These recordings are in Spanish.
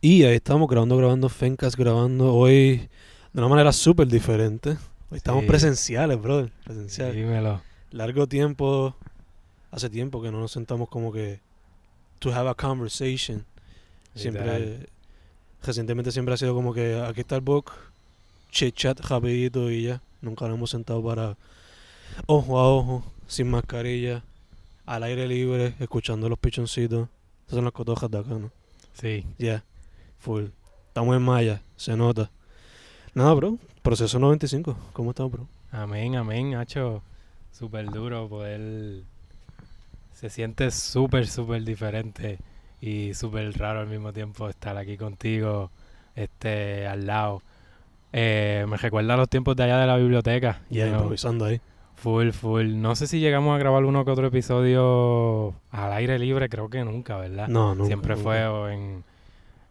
Y ahí estamos grabando, grabando Fencast, grabando hoy de una manera súper diferente. Hoy estamos Sí. presenciales, brother. Presenciales. Dímelo. Largo tiempo, hace tiempo que no nos sentamos como que to have a conversation. Siempre, Literal. recientemente siempre ha sido como que aquí está el book, chit chat rapidito y ya. Nunca nos hemos sentado para ojo a ojo, sin mascarilla, al aire libre, escuchando los pichoncitos. Esas son las cotojas de acá, ¿no? Sí. Ya, full. Estamos en Maya, se nota. Nada, bro. Proceso 95. ¿Cómo estás, bro? Amén, amén, Hacho. Súper duro poder... Se siente súper, súper diferente y súper raro al mismo tiempo estar aquí contigo, este, al lado. Eh, me recuerda a los tiempos de allá de la biblioteca. You know, improvisando ahí. Full, full. No sé si llegamos a grabar uno que otro episodio al aire libre, creo que nunca, ¿verdad? No, no. Siempre fue en,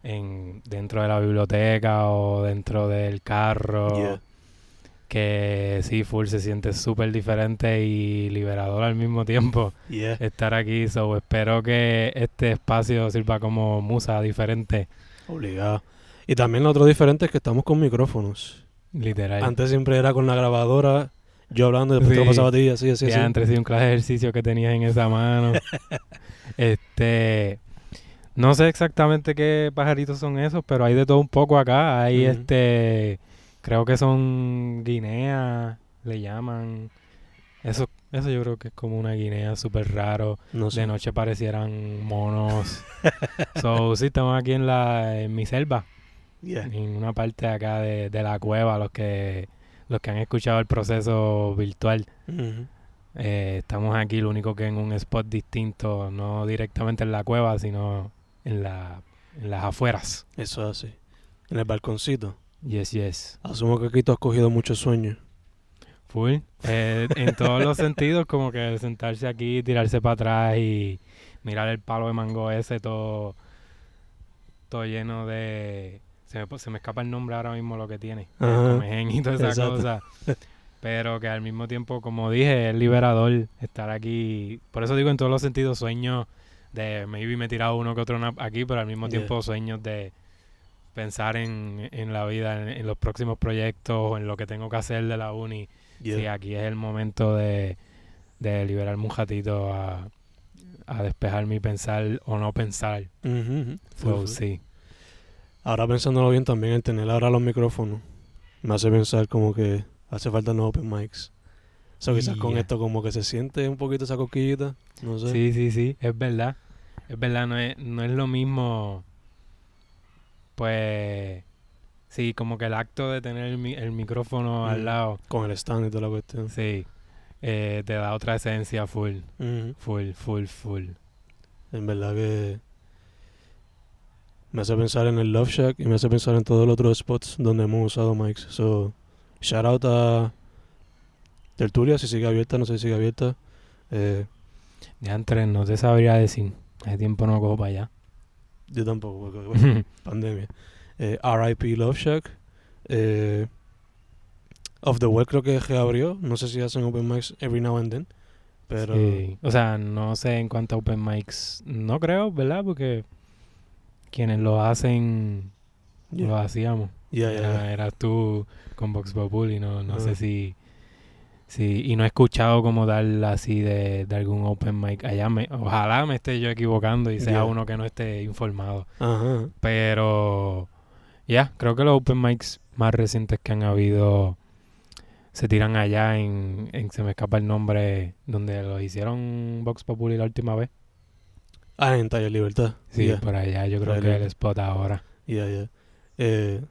en dentro de la biblioteca o dentro del carro. Yeah. Que sí, full se siente súper diferente y liberador al mismo tiempo Yeah. estar aquí. So, espero que este espacio sirva como musa diferente, Obligado. Y también lo otro diferente es que estamos con micrófonos. literal. Antes siempre era con la grabadora, yo hablando y después te lo Sí. pasaba a ti, así, así, así. Ya entre sí un clase de ejercicio que tenías en esa mano. este. No sé exactamente qué pajaritos son esos, pero hay de todo un poco acá. Hay este. Creo que son guineas, le llaman. Eso, eso yo creo que es como una guinea súper raro. No sé. De noche parecieran monos. so, sí, estamos aquí en la en mi selva, Yeah. en una parte de acá de, de la cueva, los que los que han escuchado el proceso virtual. Eh, estamos aquí, lo único que en un spot distinto, no directamente en la cueva, sino en, la, en las afueras. Eso es así. En el balconcito. Yes, yes. Asumo que aquí tú has cogido mucho sueño. Full. Eh, en todos los sentidos, como que sentarse aquí, tirarse para atrás y mirar el palo de mango ese todo, todo lleno de... Se me, se me escapa el nombre ahora mismo lo que tiene. comején y toda esa Exacto. cosa. Pero que al mismo tiempo, como dije, es liberador estar aquí. Por eso digo en todos los sentidos, sueños de maybe me he tirado uno que otro aquí, pero al mismo Yeah. tiempo sueños de pensar en, en la vida, en, en los próximos proyectos, en lo que tengo que hacer de la uni. Yeah. Sí, aquí es el momento de, de liberarme un ratito a, a despejarme y pensar o no pensar. So, sí. Ahora pensándolo bien también, el tener ahora los micrófonos me hace pensar como que hace falta los open mics. So, quizás con esto como que se siente un poquito esa cosquillita, no sé. Sí, sí, sí, es verdad. Es verdad, no es, no es lo mismo. Pues. Sí, como que el acto de tener el, mi- el micrófono Mm. al lado, Con el stand y toda la cuestión. sí, eh, te da otra esencia full, full, full, full. En verdad que me hace pensar en el Love Shack y me hace pensar en todos los otros spots donde hemos usado mics. So, shout out a Tertulia, si sigue abierta, no sé si sigue abierta. Eh, Ya entre, no te sabría decir. Hace tiempo no cojo para allá. yo tampoco, porque bueno, pandemia. Eh, RIP Love Shack. Eh, Off the Well creo que reabrió. No sé si hacen open mics every now and then. Pero Sí. O sea, no sé en cuánto open mics. No creo, ¿verdad? Porque quienes lo hacen, Yeah. lo hacíamos. ya, ya, Era- eras tú con Vox Populi, no, no Ah. sé si, si... Y no he escuchado como tal así de, de algún open mic allá. Me, ojalá me esté yo equivocando y sea Yeah. uno que no esté informado. Ajá. Pero... Ya, creo que los open mics más recientes que han habido se tiran allá en, en... Se me escapa el nombre, donde lo hicieron Vox Populi la última vez. Ah, en Taller Libertad. Sí, por allá yo creo Taller que es el spot ahora. ya, ya. Eh,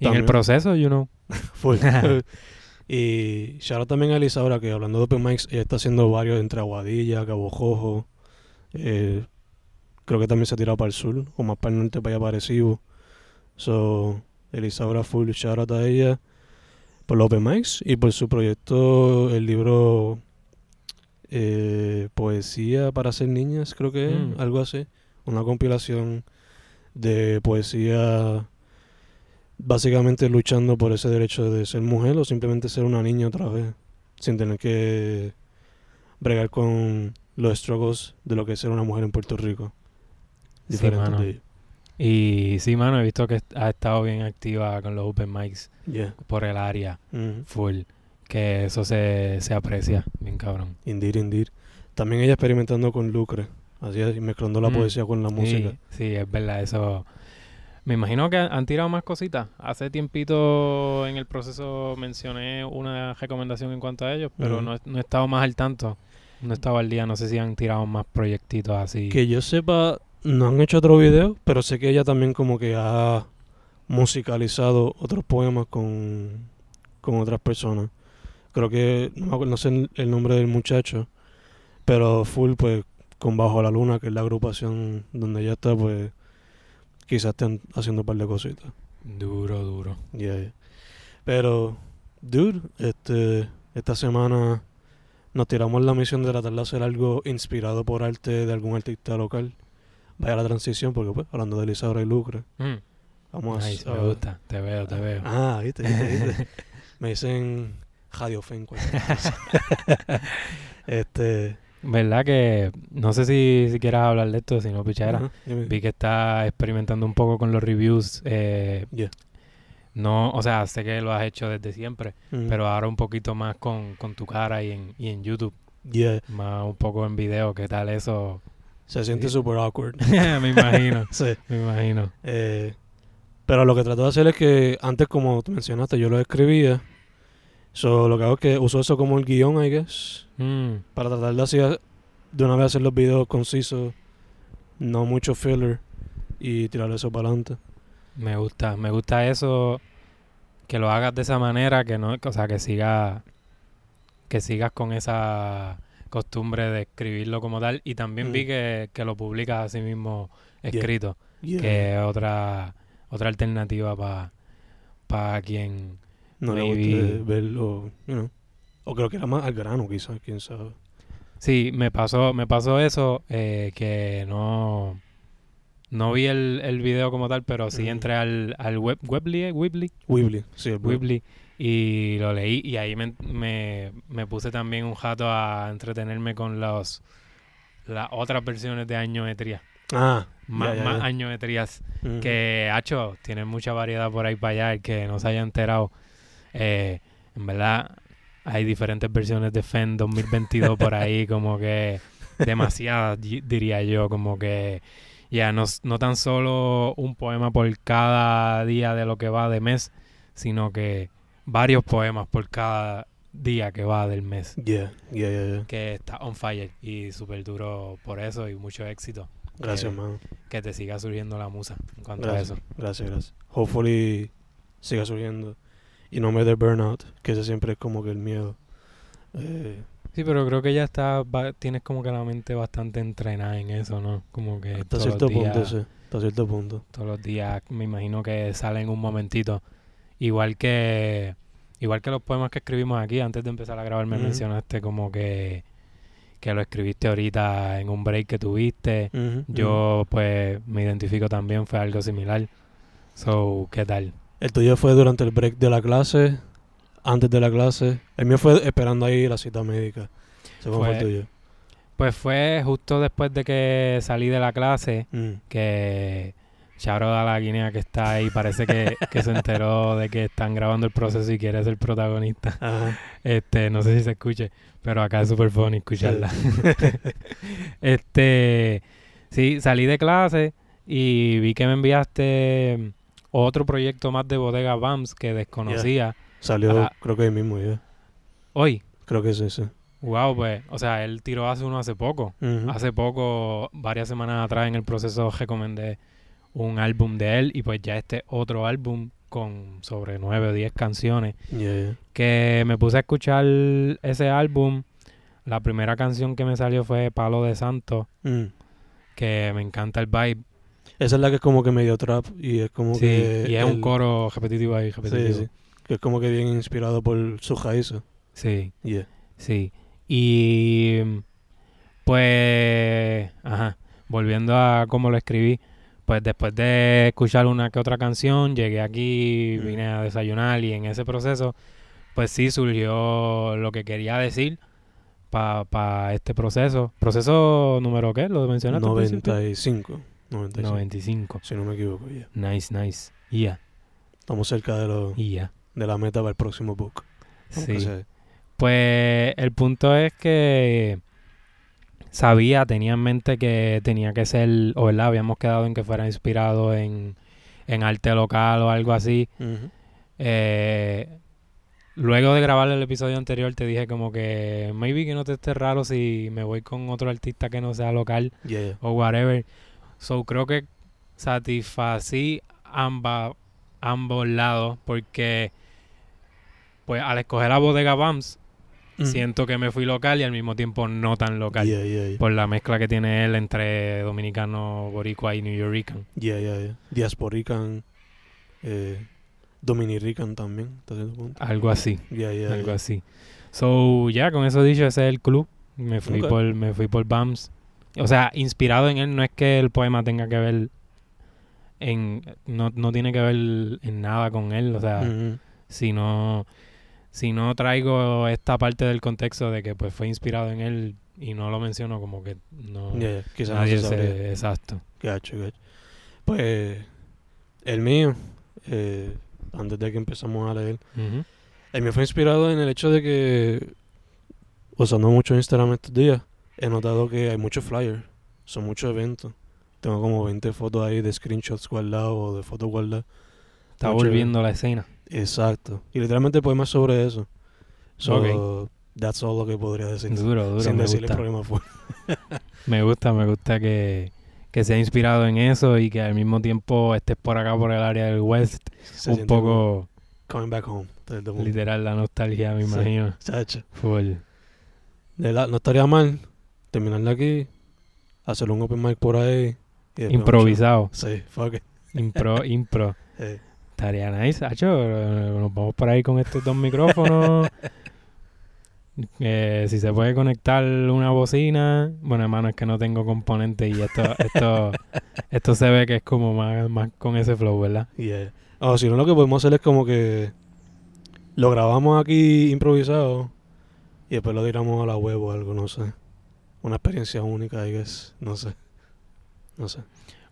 Y en el proceso, you know. Full. y out también a Elisaura, que hablando de Open Mics, ella está haciendo varios entre Aguadilla, Cabo Jojo. eh, creo que también se ha tirado para el sur, o más para el norte, para allá para Arecibo. So, Elisaura full shout out a ella por los Open Mics y por su proyecto, el libro eh, Poesía para ser niñas, creo que es, Mm. algo así. Una compilación de poesía básicamente luchando por ese derecho de ser mujer o simplemente ser una niña otra vez, sin tener que bregar con los struggles de lo que es ser una mujer en Puerto Rico. Sí, Diferentes mano. de. Y sí, mano, he visto que ha estado bien activa con los open mics Yeah. por el área, Ujú. full. Que eso se, se aprecia, bien cabrón. Indeed, indeed. También ella experimentando con Lucre, así es, mezclando la Mm. poesía con la música. Sí, sí, es verdad, eso. Me imagino que han tirado más cositas. Hace tiempito en el proceso mencioné una recomendación en cuanto a ellos, pero no, he- no he estado más al tanto. No he estado al día, no sé si han tirado más proyectitos así. Que yo sepa, no han hecho otro video, pero sé que ella también como que ha musicalizado otros poemas con, con otras personas. Creo que, no me acuerdo, no sé el nombre del muchacho, pero full pues con Bajo la Luna, que es la agrupación donde ella está, pues quizás estén haciendo un par de cositas. Duro, duro. Yeah, yeah. Pero, dude, este, esta semana nos tiramos la misión de tratar de hacer algo inspirado por arte de algún artista local. Vaya la transición, porque pues, hablando de Lisaura y Lucre, Mm, vamos a... nice, a- me gusta, te veo, te veo. Ah, viste, viste, viste. Me dicen Radio Fen. Este... ¿Verdad que no sé si, si quieras hablar de esto, si no, dime. Vi que está experimentando un poco con los reviews. Eh, Yeah. No, o sea, sé que lo has hecho desde siempre, pero ahora un poquito más con, con tu cara y en, y en YouTube, yeah, más un poco en video, ¿qué tal eso? se siente Sí. super awkward. me imagino, sí. me imagino. Eh, pero lo que trato de hacer es que antes, como tú mencionaste, yo lo escribía. So, lo que hago es que uso eso como el guion, I guess, Mm, para tratar de hacer de una vez hacer los videos concisos, no mucho filler y tirar eso para adelante. me gusta, me gusta eso, que lo hagas de esa manera, que no, o sea, que siga, que sigas con esa costumbre de escribirlo como tal, y también vi Mm. que, que lo publicas así mismo escrito. Yeah. que es otra otra alternativa para quien no le guste verlo, you know. O creo que era más al grano, quizás, quién sabe. sí me pasó me pasó eso eh, que no no vi el, el video como tal pero sí entré al, al web eh, Weebly Weebly, sí. Weebly y lo leí y ahí me, me, me puse también un jato a entretenerme con los las otras versiones de añometría Ah, más, ya, ya, más añometrías Ujú. que, hacho, tiene mucha variedad por ahí para allá, el que no se haya enterado. Eh, en verdad, hay diferentes versiones de FEN 2022 por ahí, como que demasiadas, di- diría yo, como que ya no, s- no tan solo un poema por cada día de lo que va de mes, sino que varios poemas por cada día que va del mes. Yeah, yeah, yeah, yeah. Que está on fire y súper duro por eso y mucho éxito. Gracias, man. Que te siga surgiendo la musa en cuanto a Gracias, eso. gracias, gracias. Hopefully siga surgiendo y no me dé burnout, que ese siempre es como que el miedo. Eh, Sí, pero creo que ya está, va- tienes como que la mente bastante entrenada en eso, ¿no? Como que hasta cierto días, punto, sí. Hasta cierto punto. todos los días me imagino que salen un momentito. Igual que igual que los poemas que escribimos aquí antes de empezar a grabar me mencionaste como que que lo escribiste ahorita en un break que tuviste. Yo pues me identifico también, fue algo similar. So, ¿qué tal? El tuyo fue durante el break de la clase, antes de la clase. El mío fue esperando ahí la cita médica. Ese fue, Fue- el tuyo. Pues fue justo después de que salí de la clase Mm. que Charo da la Guinea que está ahí, parece que, que se enteró de que están grabando el proceso y quiere ser protagonista. Ajá. Este, no sé si se escuche, pero acá es súper funny escucharla. este, sí, salí de clase y vi que me enviaste otro proyecto más de Bodega Bams que desconocía. Salió, creo que ahí mismo, ya. Hoy, Creo que es ese. wow, pues, o sea, él tiró hace uno hace poco. Hace poco, varias semanas atrás en el proceso recomendé un álbum de él y pues ya este otro álbum con sobre nueve o diez canciones yeah. que me puse a escuchar ese álbum. La primera canción que me salió fue Palo de Santo, Mm. que me encanta el vibe. Esa es la que es como que medio trap y es como Sí, que... y es un coro repetitivo ahí, repetitivo. Sí, sí. Que es como que bien inspirado por sus raíces. sí. Yeah. Sí. Y pues, ajá, volviendo a cómo lo escribí, pues después de escuchar una que otra canción, llegué aquí, Mm. vine a desayunar y en ese proceso, pues sí surgió lo que quería decir para este proceso. ¿Proceso número qué? ¿Lo mencionaste? al principio? 95. 95. 95. Si no me equivoco, ya. Nice, nice. Yeah, Estamos cerca de, lo, yeah. de la meta para el próximo book. Sí. Pues el punto es que sabía, tenía en mente que tenía que ser, o verdad, habíamos quedado en que fuera inspirado en, en arte local o algo así. Eh, luego de grabar el episodio anterior te dije como que maybe que no te esté raro si me voy con otro artista que no sea local yeah. o whatever. So creo que satisfací amba- ambos lados porque pues al escoger la bodega Bams siento que me fui local y al mismo tiempo no tan local Yeah, yeah, yeah. por la mezcla que tiene él entre dominicano, boricua y new yorican. Yeah, yeah, yeah. Diasporican, eh, Dominirican también. Algo así. Yeah, yeah, algo yeah. así. So, ya con eso dicho, ese es el club. Me fui por me fui por Bams. O sea, inspirado en él no es que el poema tenga que ver en no, no tiene que ver en nada con él, o sea, si no si no traigo esta parte del contexto de que pues fue inspirado en él y no lo menciono como que no Yeah. Quizás no nadie se se exacto. Gacho, gacho. Pues, el mío, eh, antes de que empezamos a leer, el mío fue inspirado en el hecho de que, usando mucho Instagram estos días, he notado que hay muchos flyers, son muchos eventos. Tengo como 20 fotos ahí de screenshots guardados o de fotos guardadas. Está Mucho- volviendo la escena. Exacto. Y literalmente poemas sobre eso. So, Ok. that's all lo que podría decir. Duro, duro, sin decirle gusta. problema fue. Me gusta, me gusta que, que sea inspirado en eso y que al mismo tiempo estés por acá por el área del West. Se un poco Coming back home. el literal la nostalgia, me Sí. imagino. Chacho. Full. De la- no estaría mal terminarla aquí, hacer un open mic por ahí. y Improvisado. Sí, fuck it. Impro, impro. Eh, Estaría nice, Hacho. eh, Nos vamos por ahí con estos dos micrófonos. Eh, si se puede conectar una bocina. Bueno, hermano, es que no tengo componentes y esto, esto, esto se ve que es como más, más con ese flow, ¿verdad? yeah. O si no, lo que podemos hacer es como que lo grabamos aquí improvisado y después lo tiramos a la web o algo, no sé. Una experiencia única, I guess. No sé. No sé.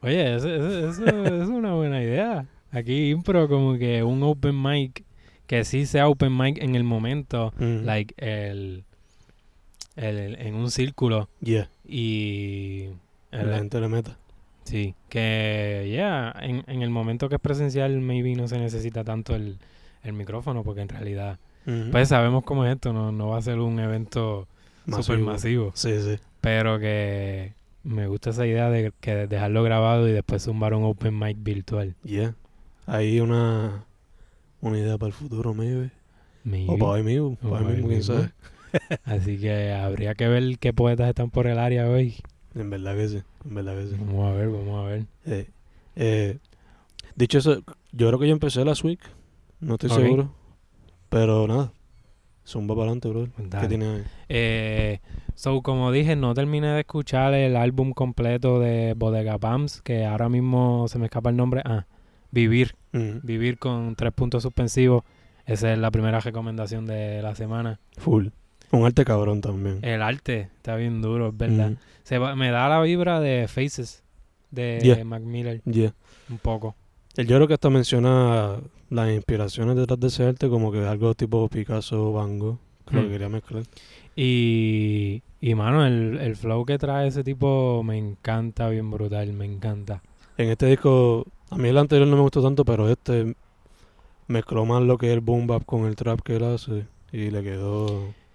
Oye, eso, eso, eso es una buena idea. Aquí impro como que un open mic que sí sea open mic en el momento, Mm. like el, el- en un círculo Yeah. y el- La gente le meta. sí, que ya en, en el momento que es presencial maybe no se necesita tanto el, el micrófono porque en realidad Ujú. pues sabemos cómo es esto, no, no va a ser un evento super masivo, Sí, sí. pero que me gusta esa idea de que dejarlo grabado y después zumbar un open mic virtual. Yeah. Hay una, una idea para el futuro, maybe. Maybe. O para hoy mismo. Para hoy mismo, quién sabe. Así que habría que ver qué poetas están por el área hoy. En verdad que sí. En verdad que sí. Vamos a ver, vamos a ver. Eh, eh, dicho eso, yo creo que yo empecé last week. No estoy seguro. Pero nada. Zumba para adelante, bro. ¿Qué Dale. tienes ahí? Eh, so, como dije, no terminé de escuchar el álbum completo de Bodega Pams, que ahora mismo se me escapa el nombre. Ah, Vivir. Mm, Vivir con tres puntos suspensivos. Esa es la primera recomendación de la semana. full. Un arte cabrón también. El arte está bien duro, es verdad. Mm, Se va- me da la vibra de Faces de Yeah. Mac Miller, yeah. un poco. Yo creo que hasta menciona las inspiraciones detrás de ese arte como que algo tipo Picasso, Van Gogh, que lo que Mm. quería mezclar. Y, y mano, el, el flow que trae ese tipo me encanta, bien brutal, me encanta. En este disco, a mí el anterior no me gustó tanto, pero este mezcló más lo que es el boom bap con el trap que él hace y le quedó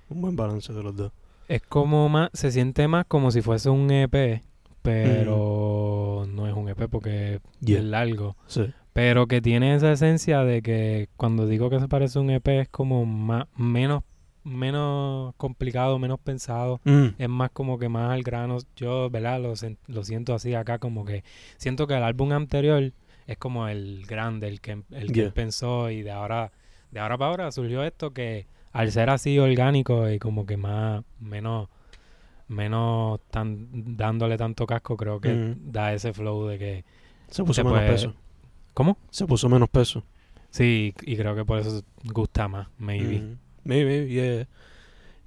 un buen balance de los dos. Es como más, se siente más como si fuese un EP, pero no es un EP porque Yeah. es largo. Sí. Pero que tiene esa esencia de que cuando digo que se parece a un EP es como más, menos, menos complicado, menos pensado. Mm, Es más como que más al grano. Yo, ¿verdad? Lo, lo siento así acá, como que siento que el álbum anterior es como el grande, el que, el que Yeah. él pensó y de ahora, de ahora para ahora surgió esto que al ser así orgánico y como que más, menos, menos tan, dándole tanto casco, creo que Ujú. da ese flow de que, Se puso Se menos puede- peso. ¿Cómo? Se puso menos peso. Sí, y creo que por eso gusta más, maybe. Mm, Maybe, yeah.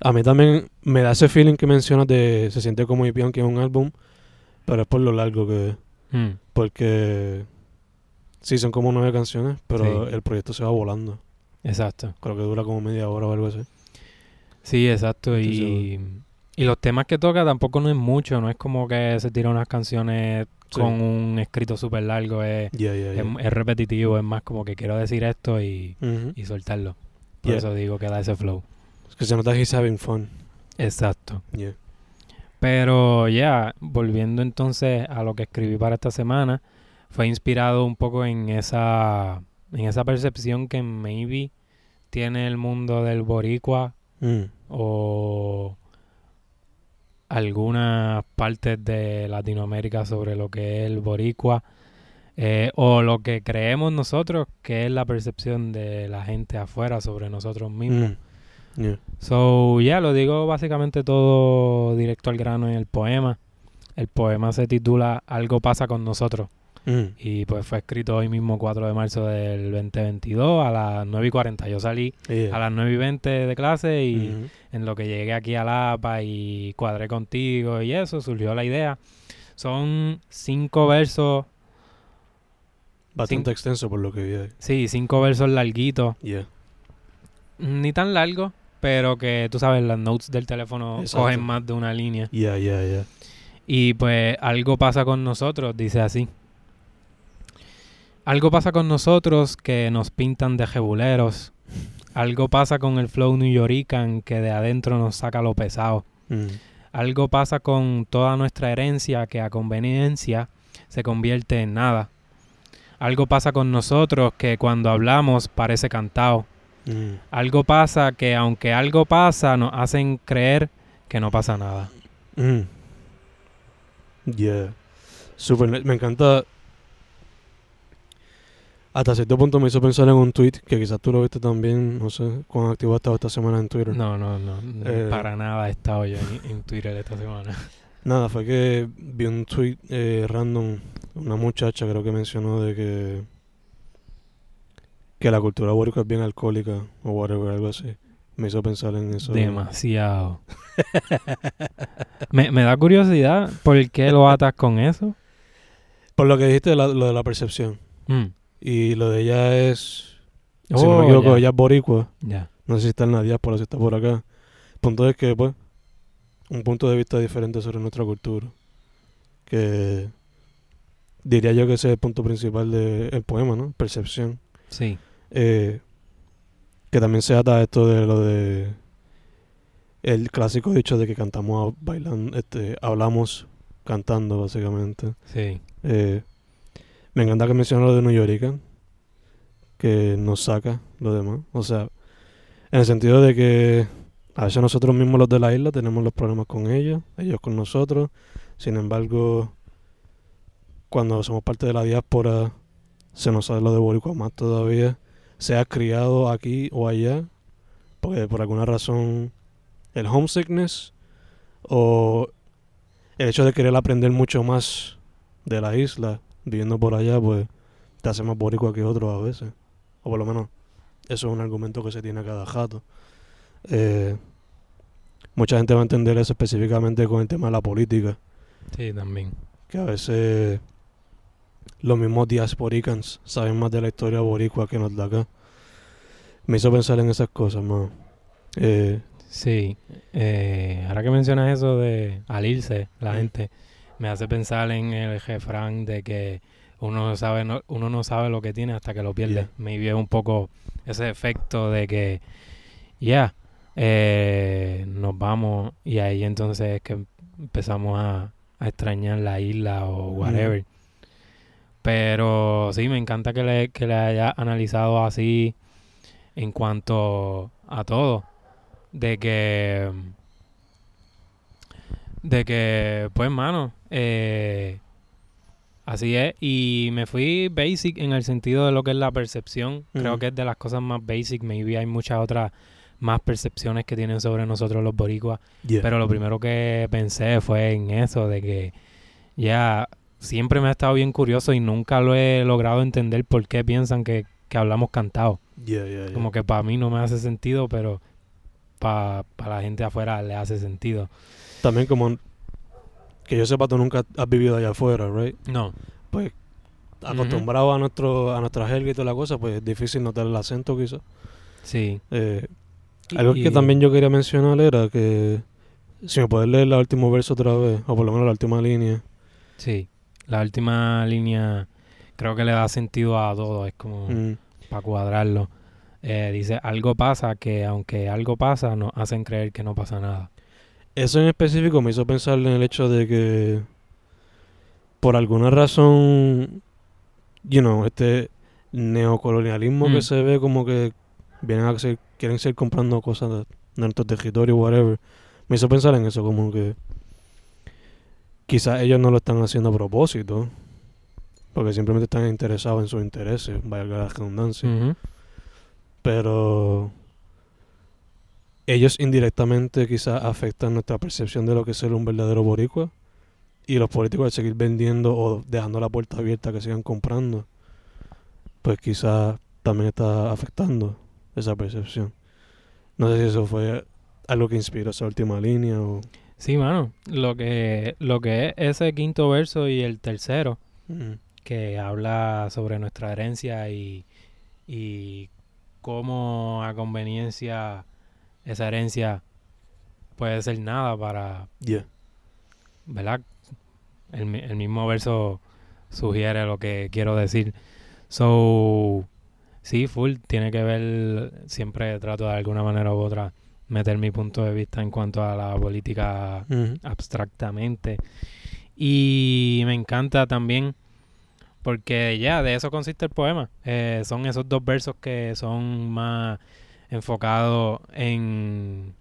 A mí también me da ese feeling que mencionas de se siente como hippie aunque es un álbum, pero es por lo largo que Hmm, Porque sí, son como nueve canciones, pero Sí. el proyecto se va volando. exacto. Creo que dura como media hora o algo así. Sí, exacto. Y, y los temas que toca tampoco no es mucho. No es como que se tira unas canciones Sí. con un escrito súper largo. Es, repetitivo. Es más como que quiero decir esto y, y soltarlo. Por eso digo que da ese flow. Es que se nota que he's having fun. Exacto. Pero ya, volviendo entonces a lo que escribí para esta semana, fue inspirado un poco en esa, en esa percepción que maybe tiene el mundo del boricua Mm. o algunas partes de Latinoamérica sobre lo que es el boricua eh, o lo que creemos nosotros que es la percepción de la gente afuera sobre nosotros mismos. Mm. Yeah. So, ya lo digo básicamente todo directo al grano en el poema. El poema se titula Algo pasa con nosotros Mm. y pues fue escrito hoy mismo 4 de marzo del 2022 a las 9 y 40. Yo salí Yeah. a las 9 y 20 de clase y Ujú. en lo que llegué aquí a la APA y cuadré contigo y eso, surgió la idea. Son cinco versos, Bastante extenso por lo que vi ahí. sí, cinco versos larguitos, Yeah. ni tan largos, pero que tú sabes, las notes del teléfono Exacto. cogen más de una línea. Yeah, yeah, yeah. Y pues algo pasa con nosotros, dice así. Algo pasa con nosotros que nos pintan de jebuleros. Algo pasa con el flow New Yorican que de adentro nos saca lo pesado. Mm. Algo pasa con toda nuestra herencia que a conveniencia se convierte en nada. Algo pasa con nosotros que cuando hablamos parece cantado. Mm. Algo pasa que aunque algo pasa nos hacen creer que no pasa nada. Mm. Yeah. Super. Me encanta. Hasta cierto punto me hizo pensar en un tweet que quizás tú lo viste también. No sé cuán activo has estado esta semana en Twitter. No, no, no. Eh. para nada he estado yo en, en Twitter esta semana. Nada, fue que vi un tweet eh, random. Una muchacha creo que mencionó de que. Que la cultura boricua es bien alcohólica o whatever, algo así. Me hizo pensar en eso. Demasiado. me, me da curiosidad por qué lo atas con eso. Por lo que dijiste, la- lo de la percepción. Mm, Y lo de ella es. si no Oh, me equivoco, ya. ella es boricua. Ya. No sé si está en la diáspora, si está por acá. El punto es que, pues, un punto de vista diferente sobre nuestra cultura. Que diría yo que ese es el punto principal del poema, ¿no? Percepción. Sí. Eh, que también se ata a esto de lo de el clásico dicho de que cantamos bailando, este, hablamos cantando básicamente. Sí. Eh, me encanta que menciona lo de New Yorican, que nos saca lo demás. O sea, en el sentido de que a veces nosotros mismos los de la isla tenemos los problemas con ellos, ellos con nosotros. Sin embargo, cuando somos parte de la diáspora, se nos sabe lo de Boricua más todavía. Sea criado aquí o allá, porque por alguna razón el homesickness o el hecho de querer aprender mucho más de la isla, viviendo por allá, pues te hace más boricua que otros a veces. O por lo menos eso es un argumento que se tiene a cada jato. Eh, mucha gente va a entender eso específicamente con el tema de la política, Sí, también. que a veces los mismos diasporicans saben más de la historia boricua que nos da acá. Me hizo pensar en esas cosas, más. Eh, Sí. Eh, ahora que mencionas eso de al irse la gente, me hace pensar en el refrán de que uno no sabe, no- uno no sabe lo que tiene hasta que lo pierde. Yeah. Me vio un poco ese efecto de que, ya, eh, nos vamos y ahí entonces es que empezamos a, a extrañar la isla o whatever. Pero sí, me encanta que le, que le haya analizado así en cuanto a todo. De que. De que, pues, mano. eh, así es. Y me fui basic en el sentido de lo que es la percepción. Creo que es de las cosas más basic. Maybe hay muchas otras más percepciones que tienen sobre nosotros los boricuas. yeah. Pero lo primero que pensé fue en eso, de que ya siempre me ha estado bien curioso y nunca lo he logrado entender por qué piensan que, que hablamos cantado. Yeah. Como que para mí no me hace sentido, pero para la gente afuera le hace sentido. También como que yo sepa, tú nunca has vivido allá afuera, right? No. pues, acostumbrado a nuestro a nuestra jerga y toda la cosa, pues es difícil notar el acento quizás. Sí. Eh, Y- algo que y- también yo quería mencionar era que si me puedes leer el último verso otra vez, o por lo menos la última línea. Sí. La última línea creo que le da sentido a todo. Es como Mm, para cuadrarlo. Eh, dice, algo pasa que aunque algo pasa, nos hacen creer que no pasa nada. Eso en específico me hizo pensar en el hecho de que por alguna razón, you know, este neocolonialismo Mm. que se ve como que vienen a ser, quieren seguir comprando cosas de, nuestro territorio, whatever, me hizo pensar en eso, como que quizás ellos no lo están haciendo a propósito, porque simplemente están interesados en sus intereses, valga la redundancia. Pero ellos indirectamente quizás afectan nuestra percepción de lo que es ser un verdadero boricua y los políticos al seguir vendiendo o dejando la puerta abierta que sigan comprando pues quizás también está afectando esa percepción no sé si eso fue algo que inspiró esa última línea o Sí, mano. Lo que, lo que es ese quinto verso y el tercero, Mm, que habla sobre nuestra herencia y, y cómo a conveniencia esa herencia puede ser nada para, yeah. ¿verdad? El, el mismo verso sugiere lo que quiero decir. So, sí, full, tiene que ver, siempre trato de alguna manera u otra meter mi punto de vista en cuanto a la política abstractamente. Y me encanta también porque ya de eso consiste el poema. Eh, son esos dos versos que son más enfocados en,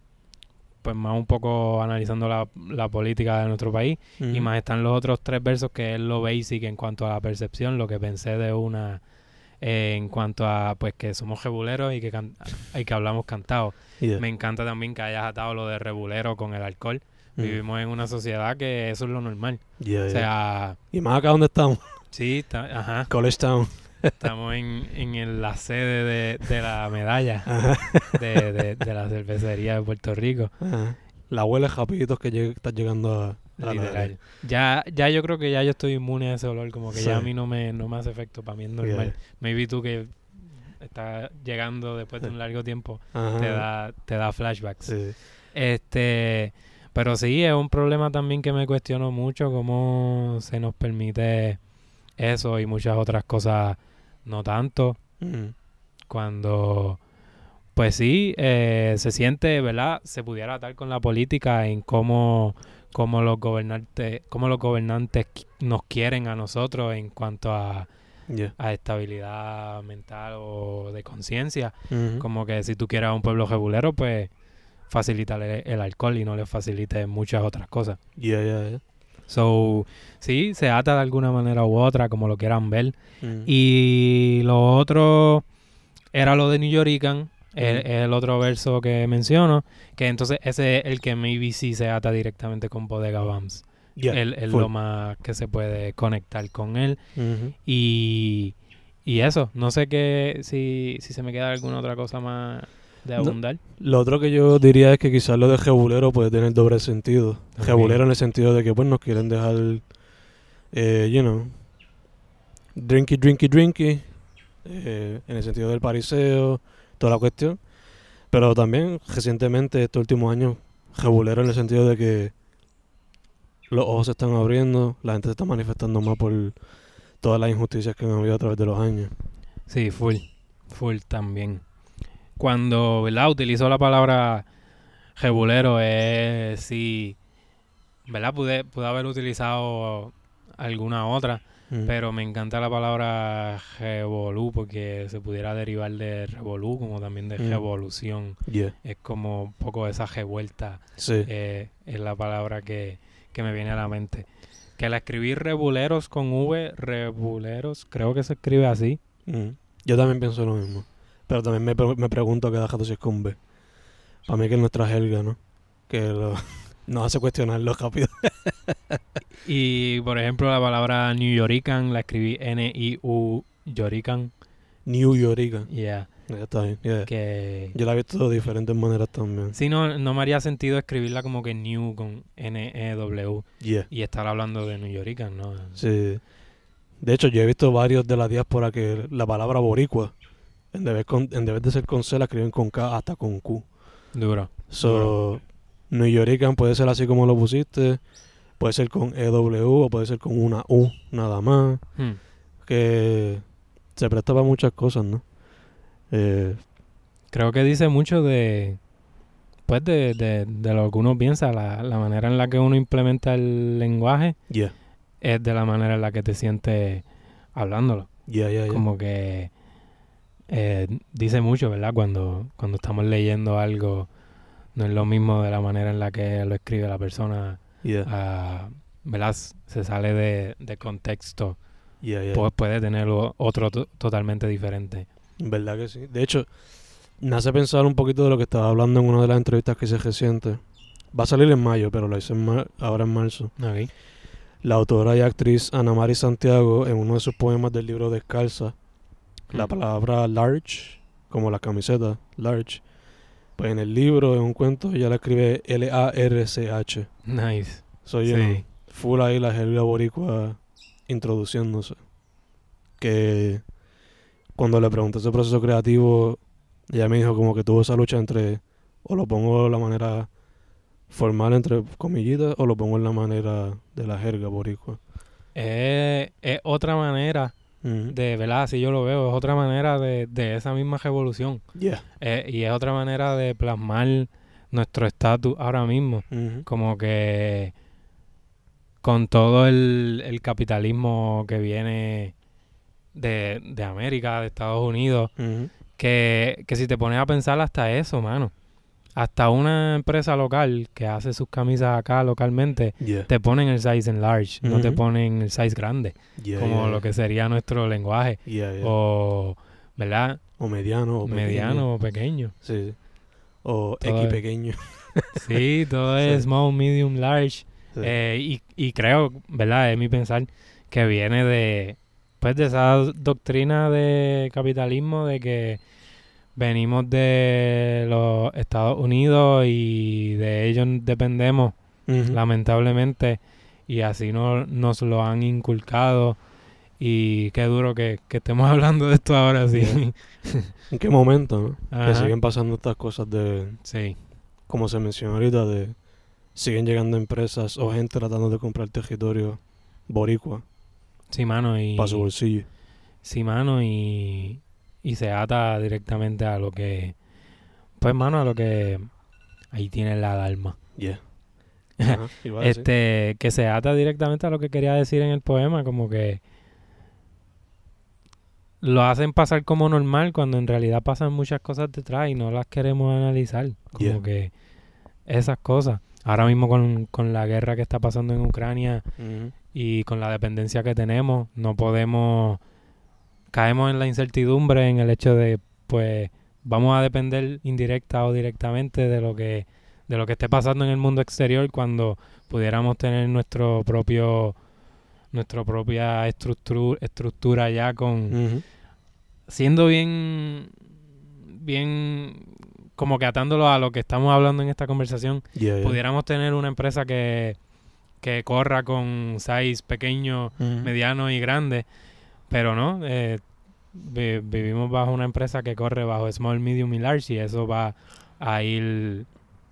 pues más un poco analizando la, la política de nuestro país. Y más están los otros tres versos que es lo basic en cuanto a la percepción, lo que pensé de una eh, en cuanto a pues que somos rebuleros y que, can- y que hablamos cantado. Yeah. Me encanta también que hayas atado lo de rebulero con el alcohol. Vivimos en una sociedad que eso es lo normal. Yeah, O yeah. sea, y más acá donde estamos sí, está- ajá, College Town estamos en, en el- la sede de, de la medalla de, de- de la cervecería de Puerto Rico. Ajá. la huele rapiditos que lleg- estás llegando a, a la. Ya, ya yo creo que ya yo estoy inmune a ese olor, como que Sí. ya a mí no me, no me hace efecto, para mí es normal. Yeah. Maybe tú que estás llegando después de un largo tiempo, Ajá. te da, te da flashbacks. Sí. Este, pero sí, es un problema también que me cuestiono mucho, cómo se nos permite eso y muchas otras cosas no tanto, Mm. cuando, pues sí, eh, se siente, ¿verdad? Se pudiera atar con la política en cómo, cómo los gobernantes, cómo los gobernantes nos quieren a nosotros en cuanto a, Yeah. a estabilidad mental o de conciencia. Ujú. Como que si tú quieres a un pueblo regulero, pues facilítale el alcohol y no le facilites muchas otras cosas. Yeah, yeah. So, sí, se ata de alguna manera u otra, como lo quieran ver. Mm. Y lo otro era lo de New Yorican, el, Ujú. el otro verso que menciono, que entonces ese es el que maybe sí se ata directamente con Bodega Bams. Yeah, el, el lo más que se puede conectar con él. Y, y eso, no sé qué, si, si se me queda alguna otra cosa más de No. abundar. Lo otro que yo diría es que quizás lo de jebulero puede tener doble sentido. Jebulero en el sentido de que pues nos quieren dejar, eh, you know, drinky, drinky, drinky, eh, en el sentido del pariseo, toda la cuestión. Pero también recientemente, estos últimos años, jebulero en el sentido de que los ojos se están abriendo, la gente se está manifestando más por todas las injusticias que han habido a través de los años. Sí, full, full también. Cuando, ¿verdad? Utilizo la palabra jebulero, es si, ¿verdad? Pude, pude haber utilizado alguna otra, Mm. pero me encanta la palabra revolú porque se pudiera derivar de revolú como también de Mm. revolución. Yeah. Es como un poco esa revuelta Sí. eh, es la palabra que, que me viene a la mente. Que la escribí rebuleros con V, rebuleros, creo que se escribe así. Mm. Yo también pienso lo mismo. Pero también me, pre- me pregunto qué si es con B. Para mí que es nuestra jerga, ¿no? Que lo- nos hace cuestionarlo rápido. Y por ejemplo la palabra New Yorican la escribí N-I-U Yorican. New Yorica. Yeah, Ya está bien. yeah. que... Yo la he visto de diferentes maneras también. Sí, no, no me haría sentido escribirla como que New con N-E-W Yeah. y estar hablando de New Yorican, ¿no? Sí. De hecho, yo he visto varios de la diáspora que la palabra boricua, en vez, con- en vez de ser con C, la escriben con K hasta con Q. Duro. So, New Yorican puede ser así como lo pusiste, puede ser con EW o puede ser con una U nada más, Hmm. que se presta para muchas cosas, ¿no? Eh, Creo que dice mucho de, pues de, de, de lo que uno piensa, la, la manera en la que uno implementa el lenguaje yeah, es de la manera en la que te sientes hablándolo. yeah, yeah, yeah. Como que eh, dice mucho, ¿verdad? Cuando, cuando estamos leyendo algo, no es lo mismo de la manera en la que lo escribe la persona, Yeah, ¿verdad? Se sale de, de contexto, yeah, yeah. pues puede tener otro to- totalmente diferente. ¿Verdad que sí? De hecho, me hace pensar un poquito de lo que estaba hablando en una de las entrevistas que hice reciente. Va a salir en mayo, pero lo hice en mar- ahora en marzo. Ok. La autora y actriz Ana Mari Santiago, en uno de sus poemas del libro Descalza, la palabra large, como la camiseta, large, pues en el libro, en un cuento, ella la escribe L-A-R-C-H. Nice. Soy Sí. full ahí la jerga boricua introduciéndose. Que cuando le pregunté ese proceso creativo, ella me dijo como que tuvo esa lucha entre o lo pongo de la manera formal entre comillitas o lo pongo en la manera de la jerga boricua. Es, es otra manera De, ¿verdad? Así yo lo veo, es otra manera de, de esa misma revolución. Yeah. Eh, y es otra manera de plasmar nuestro estatus ahora mismo. Como que con todo el, el capitalismo que viene de, de América, de Estados Unidos, que, que si te pones a pensar hasta eso, mano. Hasta una empresa local que hace sus camisas acá localmente, Yeah. te ponen el size en large, no te ponen el size grande, Yeah, como yeah, lo que sería nuestro lenguaje. O, ¿verdad? O mediano o pequeño. Mediano o pequeño. Sí. O Todo X es- pequeño. Sí, todo Sí. es small, medium, large. Sí. Eh, y, y creo, ¿verdad? Es mi pensar que viene de, pues, de esa doctrina de capitalismo de que venimos de los Estados Unidos y de ellos dependemos, lamentablemente, y así no, nos lo han inculcado. Y qué duro que, que estemos hablando de esto ahora, sí. ¿En qué momento, no? Que siguen pasando estas cosas de, Sí, como se mencionó ahorita, de siguen llegando empresas o gente tratando de comprar territorio boricua sí, mano. Y, para su bolsillo. Sí, mano, y, y se ata directamente a lo que, pues, mano, a lo que ahí tiene la alarma. Yeah. Ajá, igual, sí. Este, que se ata directamente a lo que quería decir en el poema, como que lo hacen pasar como normal cuando en realidad pasan muchas cosas detrás y no las queremos analizar. Como Yeah. que esas cosas. Ahora mismo con, con la guerra que está pasando en Ucrania, Ujú. y con la dependencia que tenemos no podemos caemos en la incertidumbre en el hecho de pues vamos a depender indirecta o directamente de lo que de lo que esté pasando en el mundo exterior cuando pudiéramos tener nuestro propio nuestra propia estructura estructura ya con siendo bien bien como que atándolo a lo que estamos hablando en esta conversación Yeah, yeah. pudiéramos tener una empresa que, que corra con size pequeño, Ujú. mediano y grande, pero no, eh, vi- vivimos bajo una empresa que corre bajo small, medium y large y eso va a ir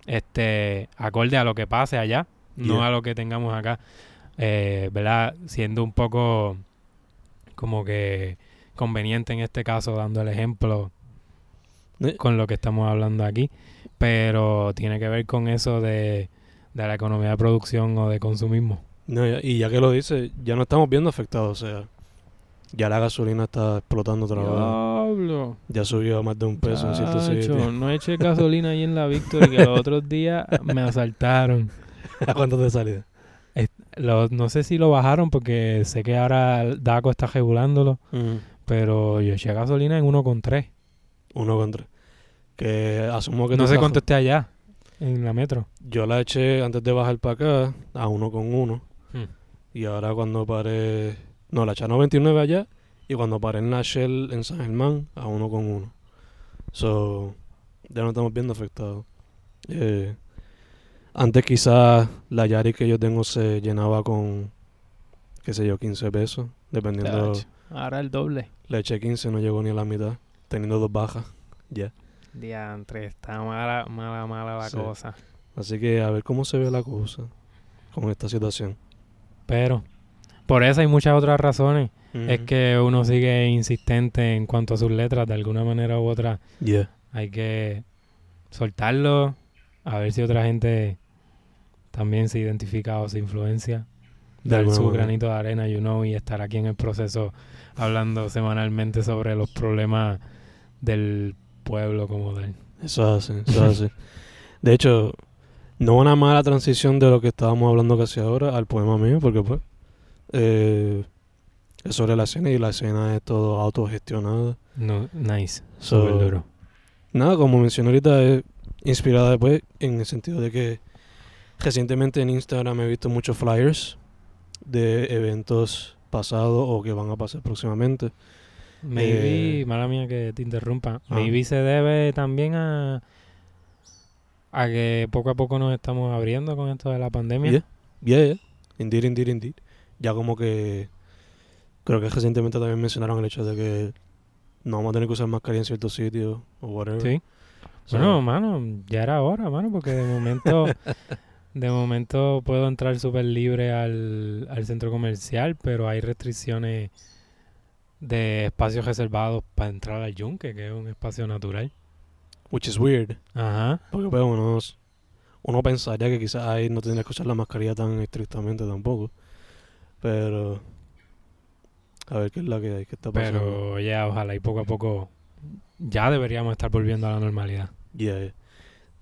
este acorde a lo que pase allá, no a lo que tengamos acá, eh, ¿verdad? Siendo un poco como que conveniente en este caso, dando el ejemplo Eh. con lo que estamos hablando aquí, pero tiene que ver con eso de, de la economía de producción o de consumismo. No, y ya que lo dice, ya no estamos viendo afectados. O sea, ya la gasolina está explotando otra vez. Ya subió a más de un peso en ciertos Chacho, sitios. no eché gasolina ahí en la Victory que los otros días me asaltaron. ¿A cuánto te salió? Lo- no sé si lo bajaron porque sé que ahora DACO está regulándolo, pero yo eché gasolina en 1,3. Uno contra. Que asumo que No sé cuánto esté allá, en la metro. Yo la eché antes de bajar para acá a uno con uno. Hmm. Y ahora cuando paré... No, la eché a 99 allá. Y cuando paré en la Shell en San Germán, a uno con uno. So, ya no estamos viendo afectados. Eh, antes quizás la Yari que yo tengo se llenaba con, qué sé yo, 15 pesos. Dependiendo. Ahora el doble. Leche 15 no llegó ni a la mitad. Teniendo dos bajas. Ya. Diantre, está mala, mala, mala la Sí. cosa. Así que a ver cómo se ve la cosa con esta situación. Pero, por eso hay muchas otras razones. Es que uno sigue insistente en cuanto a sus letras, de alguna manera u otra. Yeah. Hay que soltarlo, a ver si otra gente también se identifica o se influencia. De Dar su manera. granito de arena, you know, y estar aquí en el proceso hablando semanalmente sobre los problemas del pueblo como tal. Eso es así, eso es así. De hecho, no una mala transición de lo que estábamos hablando casi ahora al poema mío, porque pues eh, es sobre la escena y la escena es todo autogestionada. No, nice, So, súper duro. Nada, como mencioné ahorita, es inspirada después en el sentido de que recientemente en Instagram he visto muchos flyers de eventos pasados o que van a pasar próximamente. Maybe, eh, mala mía que te interrumpa, ah. maybe se debe también a, a que poco a poco nos estamos abriendo con esto de la pandemia. Yeah, yeah, yeah. Indeed, indeed, indeed. Ya como que creo que recientemente también mencionaron el hecho de que no vamos a tener que usar mascarilla en ciertos sitios o whatever. Sí. So, Bueno, mano, ya era hora, mano, porque de momento, de momento puedo entrar súper libre al, al centro comercial, pero hay restricciones de espacios reservados para entrar al yunque, que es un espacio natural. which is weird. Ajá. Porque pues, uno, uno pensaría que quizás ahí no tendría que usar la mascarilla tan estrictamente tampoco. Pero a ver qué es la que hay, qué está pasando. Pero ya, ojalá y poco a poco ya deberíamos estar volviendo a la normalidad. Yeah, yeah.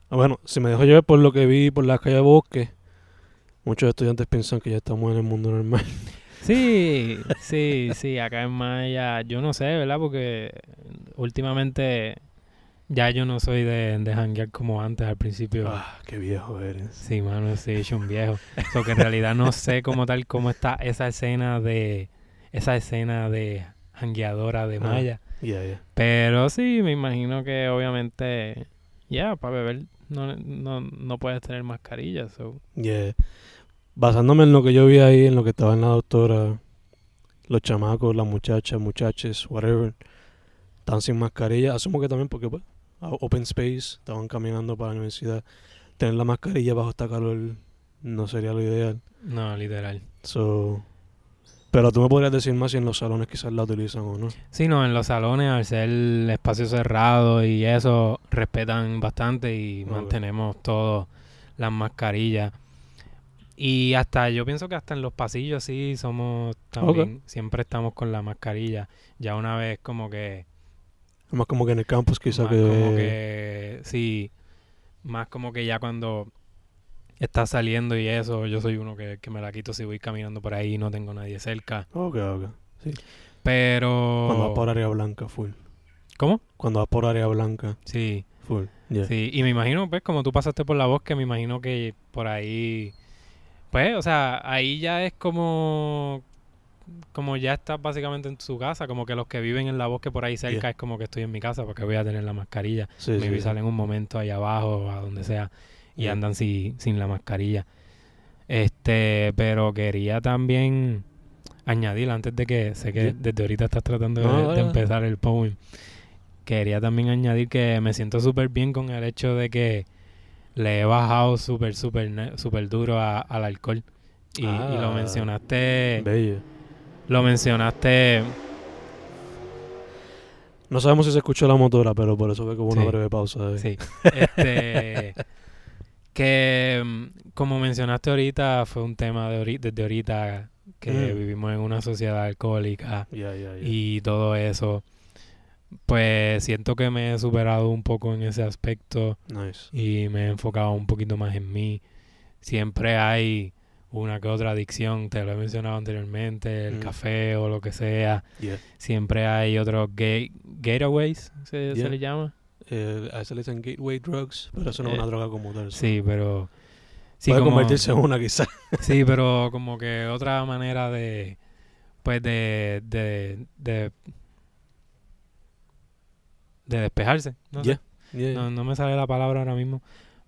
Ah, Bueno, si me dejo llevar por lo que vi por las calles de bosque, muchos estudiantes piensan que ya estamos en el mundo normal. Sí, sí, sí, acá en Maya, yo no sé, ¿verdad? Porque últimamente ya yo no soy de, de janguear como antes al principio. ah, qué viejo eres. Sí, mano, sí, hecho un viejo. So que en realidad no sé como tal cómo está esa escena de, esa escena de jangueadora de Ah. Maya. Yeah, yeah. Pero sí, me imagino que obviamente, ya, para beber no, no, no puedes tener mascarilla, so. Yeah. Basándome en lo que yo vi ahí, en lo que estaba en la doctora, los chamacos, las muchachas, muchaches, whatever, estaban sin mascarilla. Asumo que también porque, pues, a- open space, estaban caminando para la universidad. Tener la mascarilla bajo esta calor no sería lo ideal. No, literal. So, pero tú me podrías decir más si en los salones quizás la utilizan o no. Sí, no, en los salones, al ser espacio cerrado y eso, respetan bastante y mantenemos todas las mascarillas. Y hasta, yo pienso que hasta en los pasillos sí somos también, siempre estamos con la mascarilla. Ya una vez como que, Más como que en el campus quizás más que... como que, sí, más como que ya cuando estás saliendo y eso, yo soy uno que, que me la quito si voy caminando por ahí y no tengo nadie cerca. Ok, ok. Pero... Cuando vas por área blanca, full. ¿Cómo? Cuando vas por área blanca, Sí. full. Yeah. Sí, y me imagino, pues, como tú pasaste por la bosque, me imagino que por ahí, pues, o sea, ahí ya es como, como ya estás básicamente en su casa, como que los que viven en la bosque por ahí cerca Yeah. es como que estoy en mi casa porque voy a tener la mascarilla. Sí, Maybe sí, salen un momento ahí abajo a donde sea y Yeah. andan si- sin la mascarilla. Este, pero quería también añadir, antes de que sé que Yeah. desde ahorita estás tratando de, No, empezar el poem, quería también añadir que me siento súper bien con el hecho de que le he bajado súper, súper, súper duro a- al alcohol. Y, y lo Ah. mencionaste, Bello. Lo mencionaste, No sabemos si se escuchó la motora, pero por eso fue como una Sí. breve pausa. sí, este, que mm, como mencionaste ahorita, fue un tema de ahori- desde ahorita que Mm. vivimos en una sociedad alcohólica y todo eso. Pues siento que me he superado un poco en ese aspecto. Nice. y me he enfocado un poquito más en mí. Siempre hay una que otra adicción, te lo he mencionado anteriormente, el Mm. café o lo que sea. Yeah. Siempre hay otros gay, getaways, se, le llama. Eh, a eso le dicen gateway drugs, pero eso no es Eh, una droga como tal. Sí, pero... Sí, Puede como- convertirse en una quizás. sí, pero como que otra manera de... Pues de... De, de, de despejarse. No. Yeah. No, no me sale la palabra ahora mismo.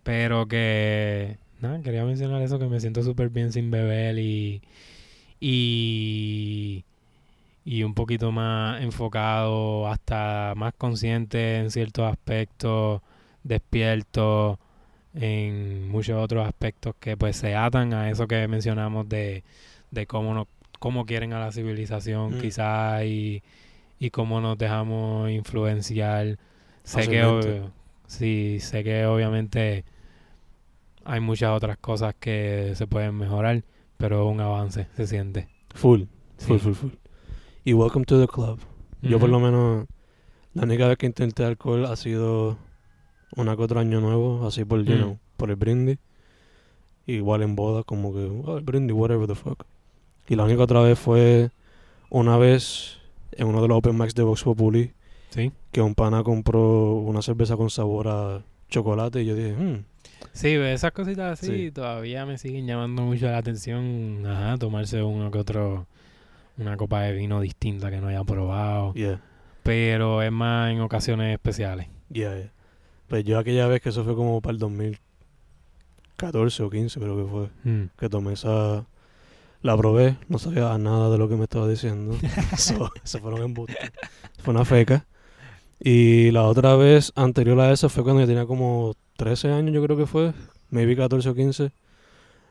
Pero que. Nada, quería mencionar eso, que me siento súper bien sin beber y. Y. y un poquito más enfocado, hasta más consciente en ciertos aspectos, despierto en muchos otros aspectos que pues se atan a eso que mencionamos de, de cómo nos, cómo quieren a la civilización Mm. quizás y, y cómo nos dejamos influenciar. Sé que sí, sé que obviamente hay muchas otras cosas que se pueden mejorar, pero un avance se siente. Full, full, Sí. full, full. Y welcome to the club. Yo por lo menos, la única vez que intenté alcohol ha sido una que otro año nuevo, así por, you Mm. know, por el brindis. Igual en boda, como que, oh, el brindis, whatever the fuck. Y la única otra vez fue una vez en uno de los open mics de Vox Populi, Sí. que un pana compró una cerveza con sabor a chocolate y yo dije, hmm, Sí, esas cositas así Sí. todavía me siguen llamando mucho la atención. Ajá, tomarse uno que otro, una copa de vino distinta que no haya probado. yeah, Pero es más en ocasiones especiales. yeah, yeah. Pues yo aquella vez que eso fue como para el 2014 o 15 creo que fue. Mm. que tomé esa. La probé, no sabía nada de lo que me estaba diciendo. so, se fueron embustes. Fue una feca. Y la otra vez anterior a esa fue cuando yo tenía como 13 años, yo creo que fue. Maybe 14 o 15.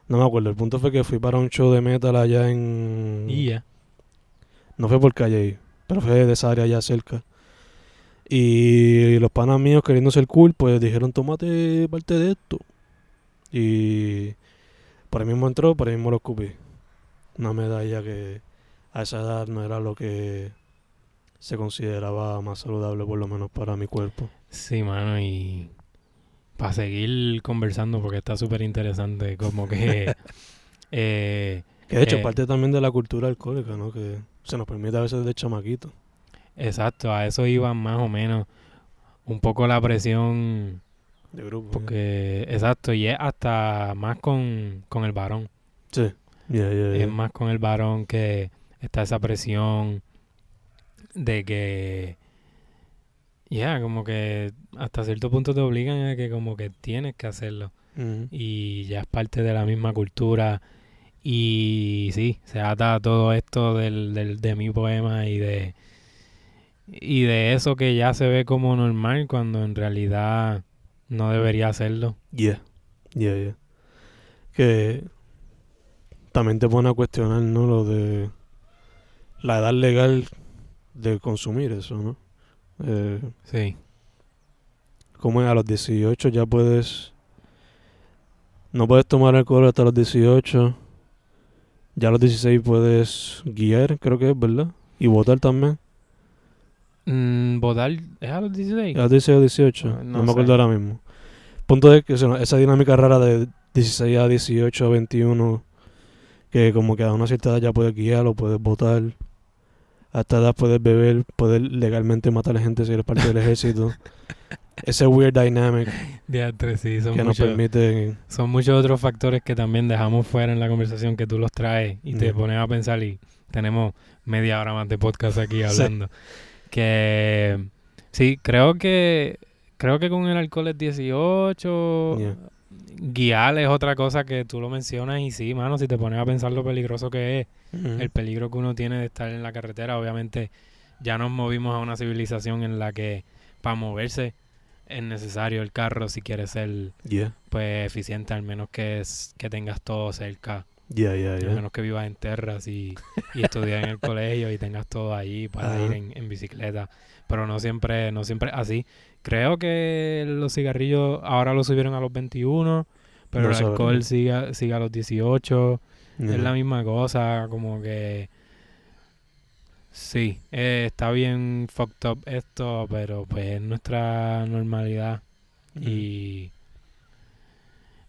No me acuerdo. El punto fue que fui para un show de metal allá en. Y ya. No fue por calle ahí, pero fue de esa área allá cerca. Y los panas míos queriendo ser cool, pues dijeron, tómate parte de esto. Y por ahí mismo entró, por ahí mismo lo escupí. Una medalla que a esa edad no era lo que se consideraba más saludable, por lo menos para mi cuerpo. Sí, mano, y para seguir conversando, porque está súper interesante, como que... eh, Que de hecho Eh. parte también de la cultura alcohólica, ¿no? Que se nos permite a veces de chamaquito. exacto, a eso iba más o menos un poco la presión, De grupo. porque... Exacto, y es hasta más con, con el varón. Sí. Yeah. Es más con el varón que está esa presión de que, ya, como que hasta cierto punto te obligan a que como que tienes que hacerlo y ya es parte de la misma cultura y sí, se ata a todo esto del, del, de mi poema y de, y de eso que ya se ve como normal cuando en realidad no debería hacerlo. Yeah, yeah, yeah. Que también te pone a cuestionar, ¿no? Lo de la edad legal de consumir eso, ¿no? Eh, Sí, como a los 18 ya puedes... No puedes tomar alcohol hasta los 18. Ya a los 16 puedes guiar, creo que es, ¿verdad? Y votar también. mm, votar es a los 16. A los 16 o 18. Ah, no, no me acuerdo ahora mismo. Punto es que esa dinámica rara de 16 a 18 a 21, que como que a una cierta edad ya puedes guiar o puedes votar. A esta edad puedes beber, puedes legalmente matar a gente si eres parte del ejército. Ese weird dynamic sí, son que nos muchos, permite... son muchos otros factores que también dejamos fuera en la conversación que tú los traes y te pones a pensar y tenemos media hora más de podcast aquí Sí. hablando. Que sí, creo que creo que con el alcohol es 18, Yeah. Guiar es otra cosa que tú lo mencionas y sí, mano, si te pones a pensar lo peligroso que es, el peligro que uno tiene de estar en la carretera, obviamente ya nos movimos a una civilización en la que para moverse es necesario el carro si quieres ser Yeah, pues eficiente, al menos que es, que tengas todo cerca, yeah, yeah, al menos que vivas en terras y, y estudias en el colegio y tengas todo ahí para ir en, en bicicleta, pero no siempre, no siempre así. Creo que los cigarrillos ahora los subieron a los 21, pero No el alcohol sigue, sigue a los 18. Yeah. Es la misma cosa, como que... Sí, eh, está bien fucked up esto, pero pues es nuestra normalidad y...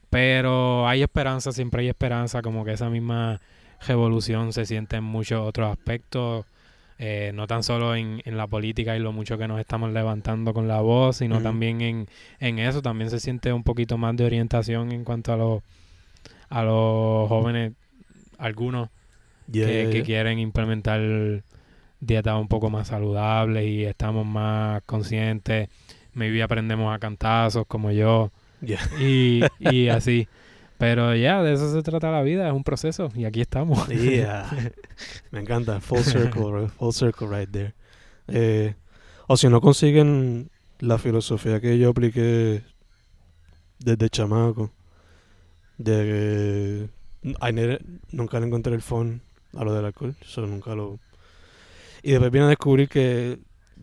Pero hay esperanza, siempre hay esperanza, como que esa misma revolución se siente en muchos otros aspectos, eh, no tan solo en, en la política y lo mucho que nos estamos levantando con la voz, sino también en, en eso, también se siente un poquito más de orientación en cuanto a los, a los jóvenes, algunos Yeah, que, yeah, que yeah. quieren implementar dietas un poco más saludables y estamos más conscientes. Maybe aprendemos a cantazos como yo y, y así. Pero ya, de eso se trata la vida, es un proceso y aquí estamos. Yeah. Me encanta. Full circle? Full circle right there. Eh, o si no consiguen la filosofía que yo apliqué desde chamaco, de que nunca le encontré el phone a lo del alcohol, eso nunca lo... Y después vine a descubrir que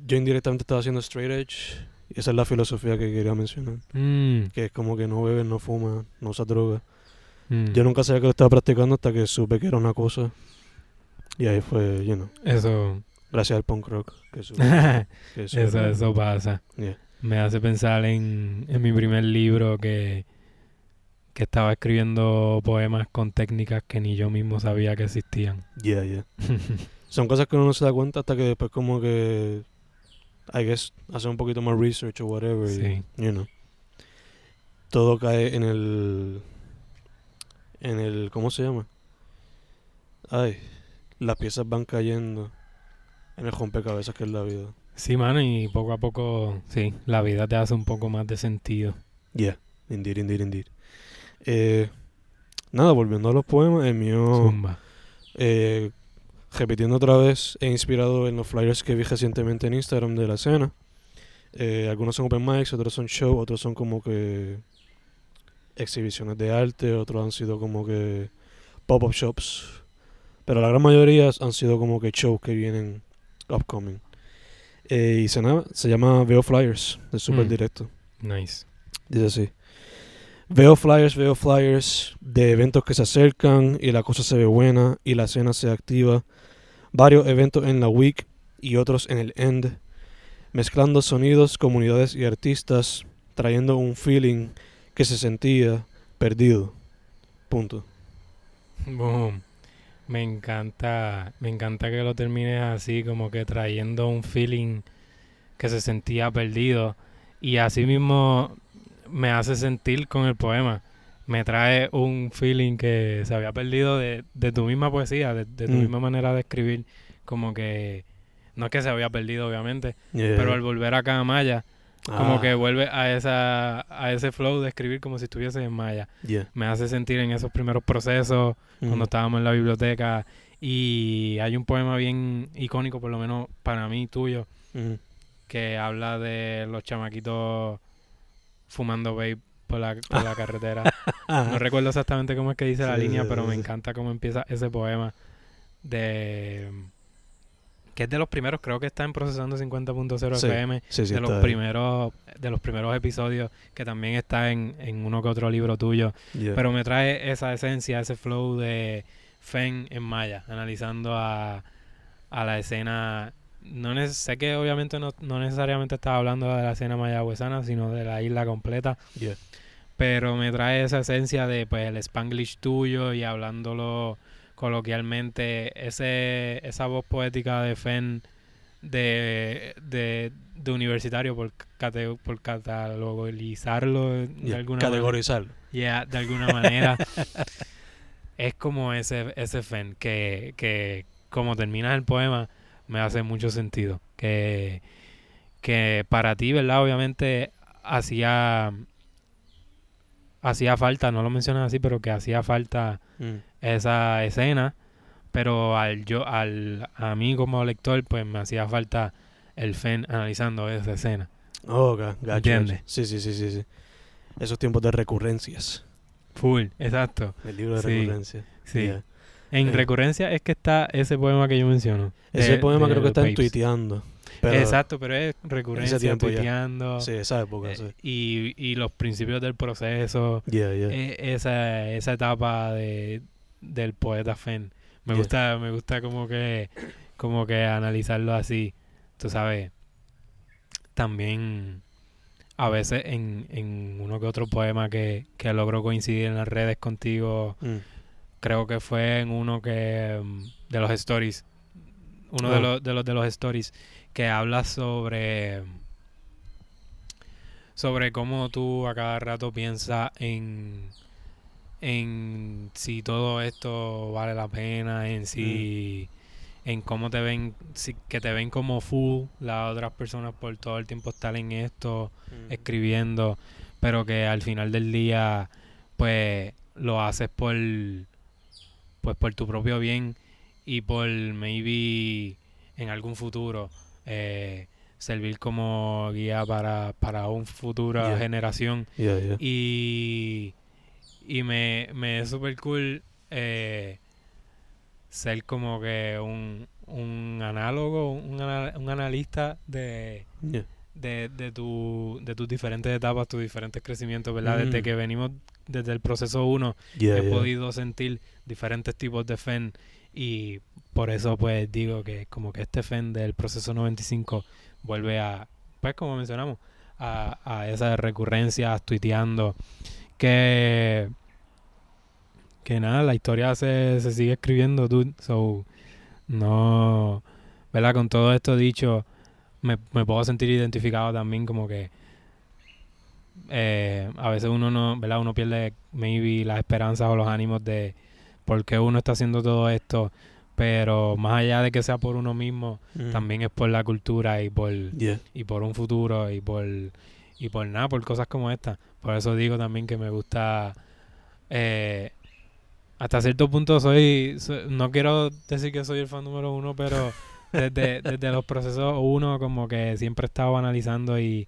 yo indirectamente estaba haciendo straight edge, esa es la filosofía que quería mencionar, Mm, que es como que no bebes, no fumas, no usas droga. mm. Yo nunca sabía que lo estaba practicando hasta que supe que era una cosa. Y ahí fue, you know, Eso, gracias al punk rock. Que supe que eso, eso pasa. Yeah. Me hace pensar en, en mi primer libro que, que estaba escribiendo poemas con técnicas que ni yo mismo sabía que existían. Yeah, yeah. Son cosas que uno no se da cuenta hasta que después como que, I guess, hace un poquito más research o whatever. y, Sí. you know, todo cae en el, en el, ¿cómo se llama? Ay, las piezas van cayendo en el rompecabezas que es la vida. Sí, mano, y poco a poco, sí, la vida te hace un poco más de sentido. Yeah, indeed, indeed, indeed. Eh, nada, volviendo a los poemas, el mío, Zumba. eh, repitiendo otra vez, he inspirado en los flyers que vi recientemente en Instagram de la escena. Eh, algunos son open mics, otros son show, otros son como que exhibiciones de arte, otros han sido como que pop-up shops. Pero la gran mayoría han sido como que shows que vienen upcoming. Eh, y se, se llama Veo Flyers, de super Mm. directo. Nice. Dice así. Veo flyers, veo flyers de eventos que se acercan y la cosa se ve buena y la escena se activa. Varios eventos en la week y otros en el end. Mezclando sonidos, comunidades y artistas, trayendo un feeling que se sentía perdido. Punto. Boom. Me encanta, me encanta que lo termines así, como que trayendo un feeling que se sentía perdido. Y así mismo me hace sentir con el poema. Me trae un feeling que se había perdido de, de tu misma poesía, de, de tu Mm. misma manera de escribir. Como que, no es que se había perdido, obviamente, Yeah. pero al volver acá a Maya, como Ah, que vuelve a esa a ese flow de escribir como si estuviese en Maya. yeah. Me hace sentir en esos primeros procesos, cuando Mm. estábamos en la biblioteca y hay un poema bien icónico, por lo menos para mí, tuyo, Mm. que habla de los chamaquitos fumando vape por la, por la carretera. No recuerdo exactamente cómo es que dice la línea, sí, pero sí, me encanta cómo empieza ese poema de... que es de los primeros, creo que está en Procesando 50.0 Sí, FM, de los ahí. primeros de los primeros episodios, que también está en, en uno que otro libro tuyo. Yeah. Pero me trae esa esencia, ese flow de Fen en Maya, analizando a, a la escena. No neces- sé que obviamente no, no necesariamente estaba hablando de la escena mayagüezana, sino de la isla completa. Yeah. Pero me trae esa esencia de pues el spanglish tuyo y hablándolo coloquialmente, ese, esa voz poética de Fen de, de, de universitario por, cate- por catalogizarlo de alguna manera. Categorizarlo. Yeah, de alguna manera. es como ese, ese fen que, que como terminas el poema me hace mucho sentido. Que, que para ti, ¿verdad? Obviamente hacía hacía falta, no lo mencionas así, pero que hacía falta Mm. esa escena, pero al yo al a mí como lector pues me hacía falta el fen analizando esa escena. Oh, ¿Entiendes? gacho. Sí, sí, sí, sí, sí. Esos tiempos de recurrencias. Full, exacto. El libro de Sí, recurrencias. Sí. Yeah. En Eh. recurrencia es que está ese poema que yo menciono. Ese de- poema de creo que los está en Papes. tuiteando. Pero, Exacto, pero es recurrencia, ya. tuiteando. Sí, esa época, eh, sí. y, y los principios del proceso. Yeah, yeah. eh, esa, esa etapa de, del poeta Fen. Me Yeah. gusta, me gusta como que, como que analizarlo así. Tú sabes. También a veces en, en uno que otro poema que, que logro coincidir en las redes contigo. Mm. Creo que fue en uno que mm, de los stories uno de Oh. los de los de los stories que habla sobre sobre cómo tú a cada rato piensas en en si todo esto vale la pena en si en cómo te ven si, que te ven como full las otras personas por todo el tiempo estar en esto Mm. escribiendo, pero que al final del día, pues lo haces por pues por tu propio bien y por maybe en algún futuro eh, servir como guía para, para una futura Yeah. generación Yeah, yeah. y, y me, me es súper cool eh, ser como que un, un análogo, un, un analista de, de, de, tu, de tus diferentes etapas, tus diferentes crecimientos, ¿verdad? Desde Mm. que venimos desde el proceso 1 Yeah, he yeah. podido sentir diferentes tipos de FEN y por eso pues digo que como que este FEN del proceso 95 vuelve a, pues como mencionamos, a, a esas recurrencias tuiteando que que nada, la historia se, se sigue escribiendo, dude, so no, ¿verdad? Con todo esto dicho, me, me puedo sentir identificado también como que eh, a veces uno no, ¿verdad? Uno pierde maybe las esperanzas o los ánimos de por qué uno está haciendo todo esto, pero más allá de que sea por uno mismo, Mm. también es por la cultura y por Yeah. y por un futuro y por y por nada, por cosas como esta. Por eso digo también que me gusta eh, hasta cierto punto soy, soy- no quiero decir que soy el fan número uno, pero desde, desde los procesos uno como que siempre he estado analizando y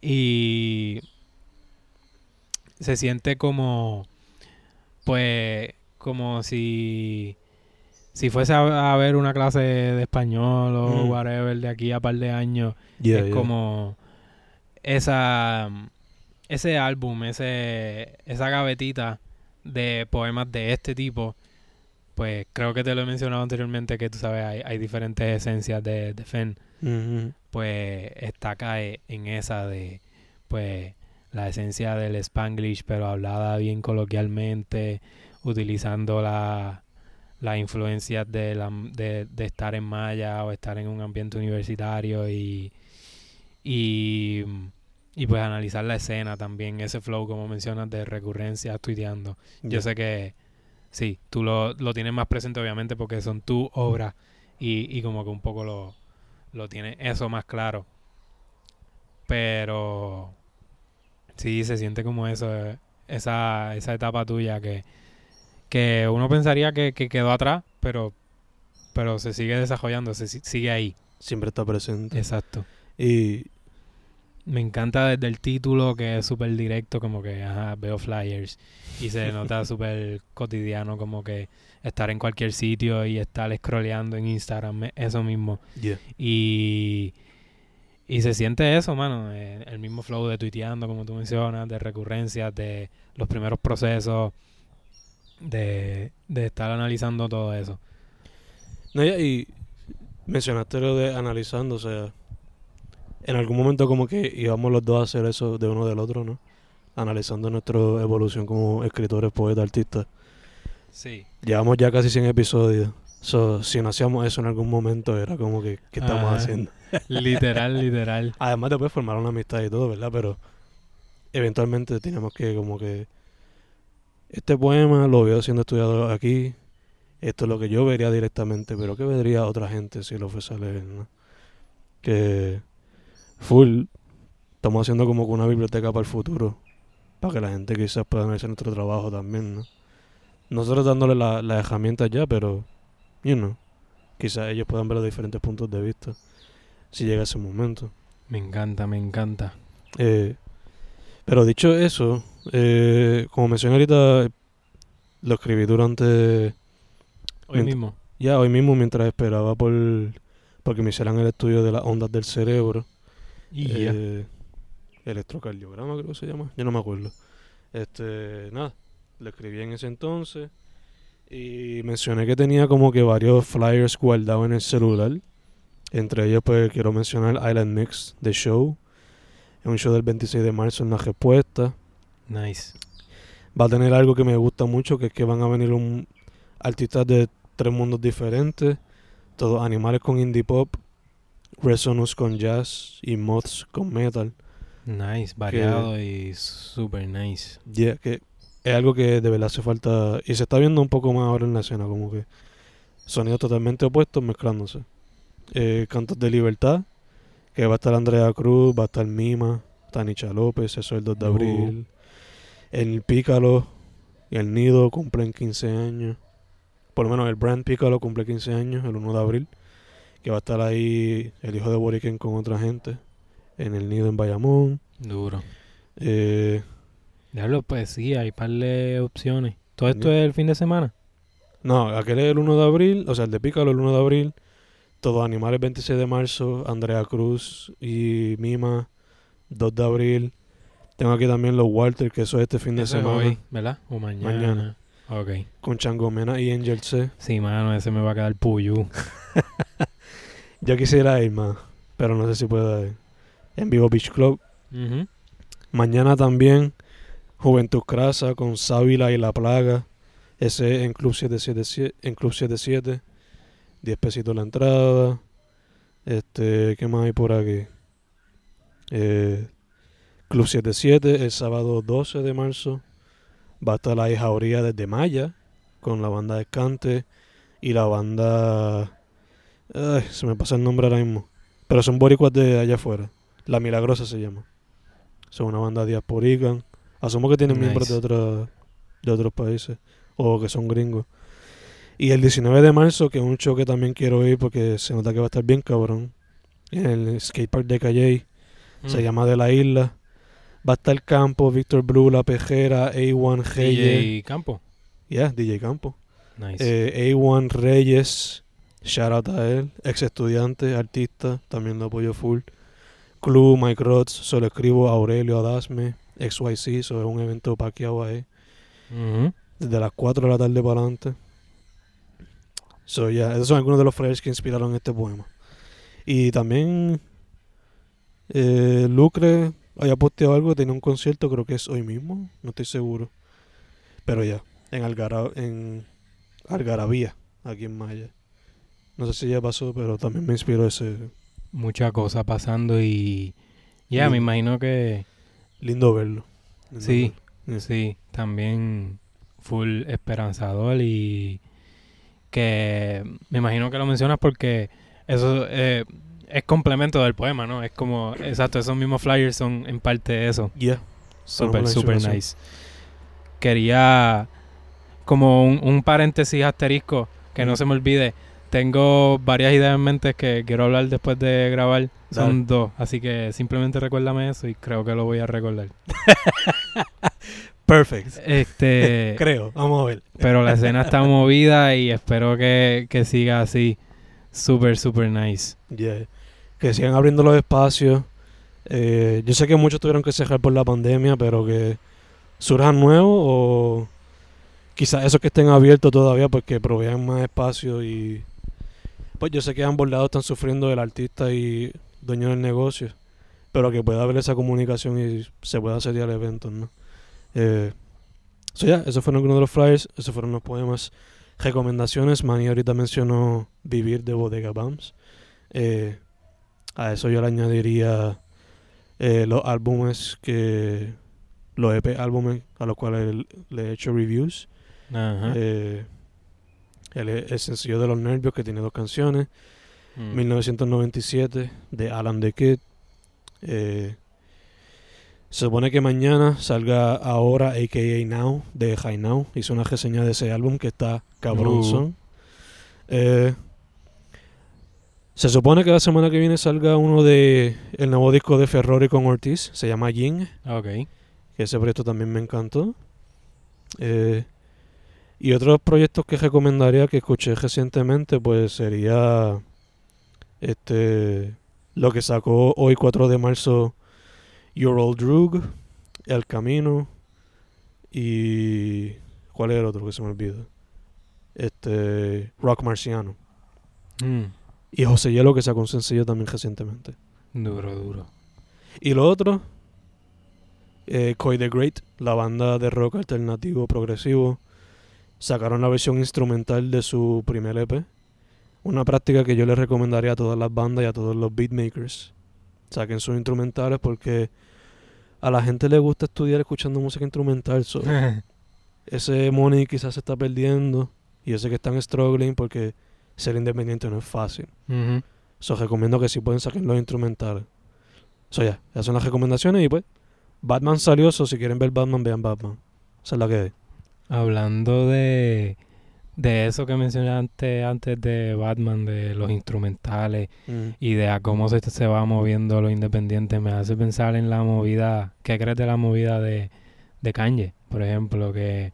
y se siente como pues como si si fuese a, a ver una clase de español o Mm. whatever de aquí a par de años Yeah, es yeah. como esa ese álbum, ese esa gavetita de poemas de este tipo, pues creo que te lo he mencionado anteriormente que tú sabes hay, hay diferentes esencias de, de Fen, Mhm. pues está acá e- en esa de pues la esencia del Spanglish pero hablada bien coloquialmente, utilizando la las influencias de, la, de, de estar en Maya o estar en un ambiente universitario y, y, y pues analizar la escena también, ese flow como mencionas de recurrencia, tuiteando. Yo sé que sí, tú lo, lo tienes más presente obviamente porque son tus obras y, y como que un poco lo, lo tienes eso más claro. Pero sí, se siente como eso, eh, esa, esa etapa tuya que, que uno pensaría que, que quedó atrás, pero, pero se sigue desarrollando, se si- sigue ahí. Siempre está presente. Exacto. Y Me encanta desde el título que es súper directo, como que ajá, veo flyers y se nota súper cotidiano, como que estar en cualquier sitio y estar scrolleando en Instagram, eso mismo. yeah. Y, y se siente eso, mano, eh, el mismo flow de tuiteando, como tú mencionas, de recurrencias, de los primeros procesos, de, de estar analizando todo eso. No, ya, y mencionaste lo de analizando, o sea, en algún momento como que íbamos los dos a hacer eso de uno del otro, ¿no? Analizando nuestra evolución como escritores, poetas, artistas. Sí. Llevamos ya casi 100 episodios. So, si no hacíamos eso en algún momento, era como que, ¿qué estamos Ajá. haciendo? literal, literal. Además, después formar una amistad y todo, ¿verdad? Pero eventualmente teníamos que, como que, este poema lo veo siendo estudiado aquí. Esto es lo que yo vería directamente, pero ¿qué vería otra gente si lo fuese a leer, no? Que full, estamos haciendo como que una biblioteca para el futuro, para que la gente quizás pueda analizar nuestro trabajo también, ¿no? Nosotros dándole la- las herramientas ya, pero, you know, quizás ellos puedan ver los diferentes puntos de vista si llega ese momento. Me encanta, me encanta. Eh, pero dicho eso, eh, como mencioné ahorita, lo escribí durante, Hoy mismo. ya hoy mismo mientras esperaba por porque me hicieran el estudio de las ondas del cerebro, Y eh, electrocardiograma creo que se llama, yo no me acuerdo. Este, nada, lo escribí en ese entonces y mencioné que tenía como que varios flyers guardados en el celular. Entre ellos pues quiero mencionar Island Mix The Show. Es un show del 26 de marzo en la respuesta. Nice. Va a tener algo que me gusta mucho, que es que van a venir un artistas de tres mundos diferentes, todos animales con indie pop, Resonance con jazz y Moths con metal. Nice, variado y super nice. Yeah, que es algo que de verdad hace falta y se está viendo un poco más ahora en la escena, como que sonidos totalmente opuestos mezclándose. Eh, Cantos de Libertad, que va a estar Andrea Cruz, va a estar Mima, Tanicha López, eso el 2 de Uh. abril. El Pícalo, y el Nido cumplen 15 años. Por lo menos el Brand Piccolo cumple 15 años el 1 de abril. Que va a estar ahí el hijo de Boriken con otra gente. En el Nido en Bayamón. Duro. Eh, Diablo, pues sí, hay par de opciones. ¿Todo esto es el fin de semana? no, aquel es el 1 de abril. O sea, el de Piccolo el 1 de abril. Todos animales 26 de marzo. Andrea Cruz y Mima 2 de abril. Tengo aquí también los Walter, que eso es este fin de Eso semana. hoy, ¿verdad? O mañana. Mañana. Ok. Con Changomena y Angel C. Sí, mano, ese me va a quedar puyú. Yo quisiera ir más, pero no sé si puedo ir. En Vivo Beach Club. Mañana también Juventud Crasa con Sábila y La Plaga. Ese en Club 77. En Club 77. 10 pesitos la entrada. Este, ¿qué más hay por aquí? Eh, Club 77, el sábado 12 de marzo. Va a estar la Jauría desde Maya con la banda Descante y la banda. Ay, se me pasa el nombre ahora mismo. Pero son boricuas de allá afuera. La Milagrosa se llama. Son una banda diasporican. Asumo que tienen miembros de, otros de otros países. O que son gringos. Y el 19 de marzo, que es un show que también quiero ir porque se nota que va a estar bien cabrón. En el skatepark de Calle. Se Mm. llama De la Isla. Va a estar Campo, Víctor Blue, La Pejera, A1 Reyes. DJ Campo. Yeah, DJ Campo. Nice. Eh, A1 Reyes. Shout out a él. Ex estudiante, artista. También lo apoyo full. Club, Mike Rods. Solo escribo Aurelio Adasme. XYZ. Eso es un evento paqueado ahí. Desde las 4 de la tarde para adelante. So, yeah, esos son algunos de los flyers que inspiraron este poema. Y también eh, Lucre haya posteado algo, tenía un concierto, creo que es hoy mismo, no estoy seguro. Pero ya, en, Algara, en Algarabía, aquí en Maya. No sé si ya pasó, pero también me inspiró ese Mucha cosa pasando y... Ya, me imagino que... lindo verlo. Lindo Sí, verlo. sí, también full esperanzador y que me imagino que lo mencionas porque eso eh, es complemento del poema, ¿no? Es como, exacto, esos mismos flyers son en parte eso. Yeah. Super inspiración. nice. Quería como un, un paréntesis asterisco que no se me olvide. Tengo varias ideas en mente que quiero hablar después de grabar. Son dos, así que simplemente recuérdame eso y creo que lo voy a recordar. Perfect. Este, Creo, vamos a ver. pero la escena está movida y espero que, que siga así. Super, super nice. Yeah. Que sigan abriendo los espacios. Eh, yo sé que muchos tuvieron que cerrar por la pandemia, pero que surjan nuevos o quizás esos que estén abiertos todavía porque provean más espacio y pues yo sé que ambos lados están sufriendo el artista y dueño del negocio, pero que pueda haber esa comunicación y se pueda hacer el evento, ¿no? Eh, so ya, esos fueron algunos de los flyers, esos fueron los poemas. Recomendaciones, Manny ahorita mencionó Vivir de Bodega Bams. Eh, a eso yo le añadiría eh, los álbumes que. Los EP álbumes a los cuales le he hecho reviews. Ajá. Eh, el, el sencillo de los nervios que tiene dos canciones. Mm. 1997 de Alan the Kid. Eh, se supone que mañana salga ahora, a.k.a. Now, de High Now. Hizo una reseña de ese álbum que está cabronzón. Eh, se supone que la semana que viene salga uno de el nuevo disco de Ferrari con Ortiz. Se llama Ying. Ok. Que ese proyecto también me encantó. Eh, y otros proyectos que recomendaría que escuché recientemente, pues sería este lo que sacó hoy 4 de marzo Your Old Drug, El Camino y ¿cuál es el otro que se me olvida? Este Rock Marciano. Mm. Y José Hielo que sacó un sencillo también recientemente. Duro, duro. Y lo otro, eh, Coy the Great, la banda de rock alternativo progresivo, sacaron la versión instrumental de su primer EP. Una práctica que yo les recomendaría a todas las bandas y a todos los beatmakers. Saquen sus instrumentales porque a la gente le gusta estudiar escuchando música instrumental. so, ese money quizás se está perdiendo. Y yo sé que están struggling porque ser independiente no es fácil. Ujú. So, recomiendo que si pueden saquen los instrumentales. So, ya, esas son las recomendaciones y pues, Batman salió, so, si quieren ver Batman, vean Batman. Esa es la que es. Hablando de, de eso que mencionaste antes de Batman, de los instrumentales Mm. y de a cómo se, se va moviendo lo independiente, me hace pensar en la movida, ¿qué crees de la movida de, de Kanye, por ejemplo? Que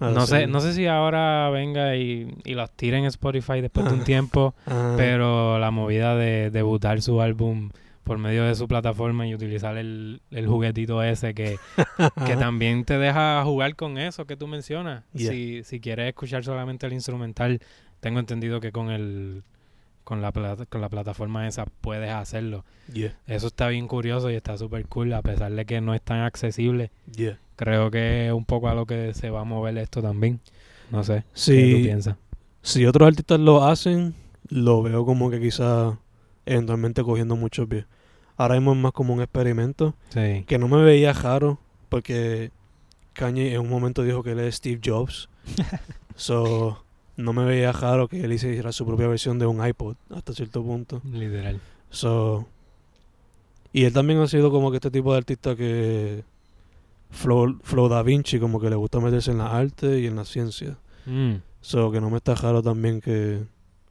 Ah, no sí. sé, no sé si ahora venga y, y los tire en Spotify después de un tiempo, Ah, pero la movida de debutar su álbum por medio de su plataforma y utilizar el, el juguetito ese que, que también te deja jugar con eso que tú mencionas. Yeah. Si, si quieres escuchar solamente el instrumental, tengo entendido que con el con la, plata- con la plataforma esa puedes hacerlo. Yeah, Eso está bien curioso y está súper cool, a pesar de que no es tan accesible. yeah. Creo que es un poco a lo que se va a mover esto también. No sé. ¿Qué tú Si, piensas? si otros artistas lo hacen, lo veo como que quizá eventualmente cogiendo mucho pie. Ahora mismo es más como un experimento Sí. que no me veía raro porque Kanye en un momento dijo que él es Steve Jobs. so, no me veía raro que él hiciera su propia versión de un iPod hasta cierto punto. Literal. So, y él también ha sido como que este tipo de artista que Flow, Flow Da Vinci, como que le gusta meterse en la arte y en la ciencia. Mm. So, que no me está raro también que...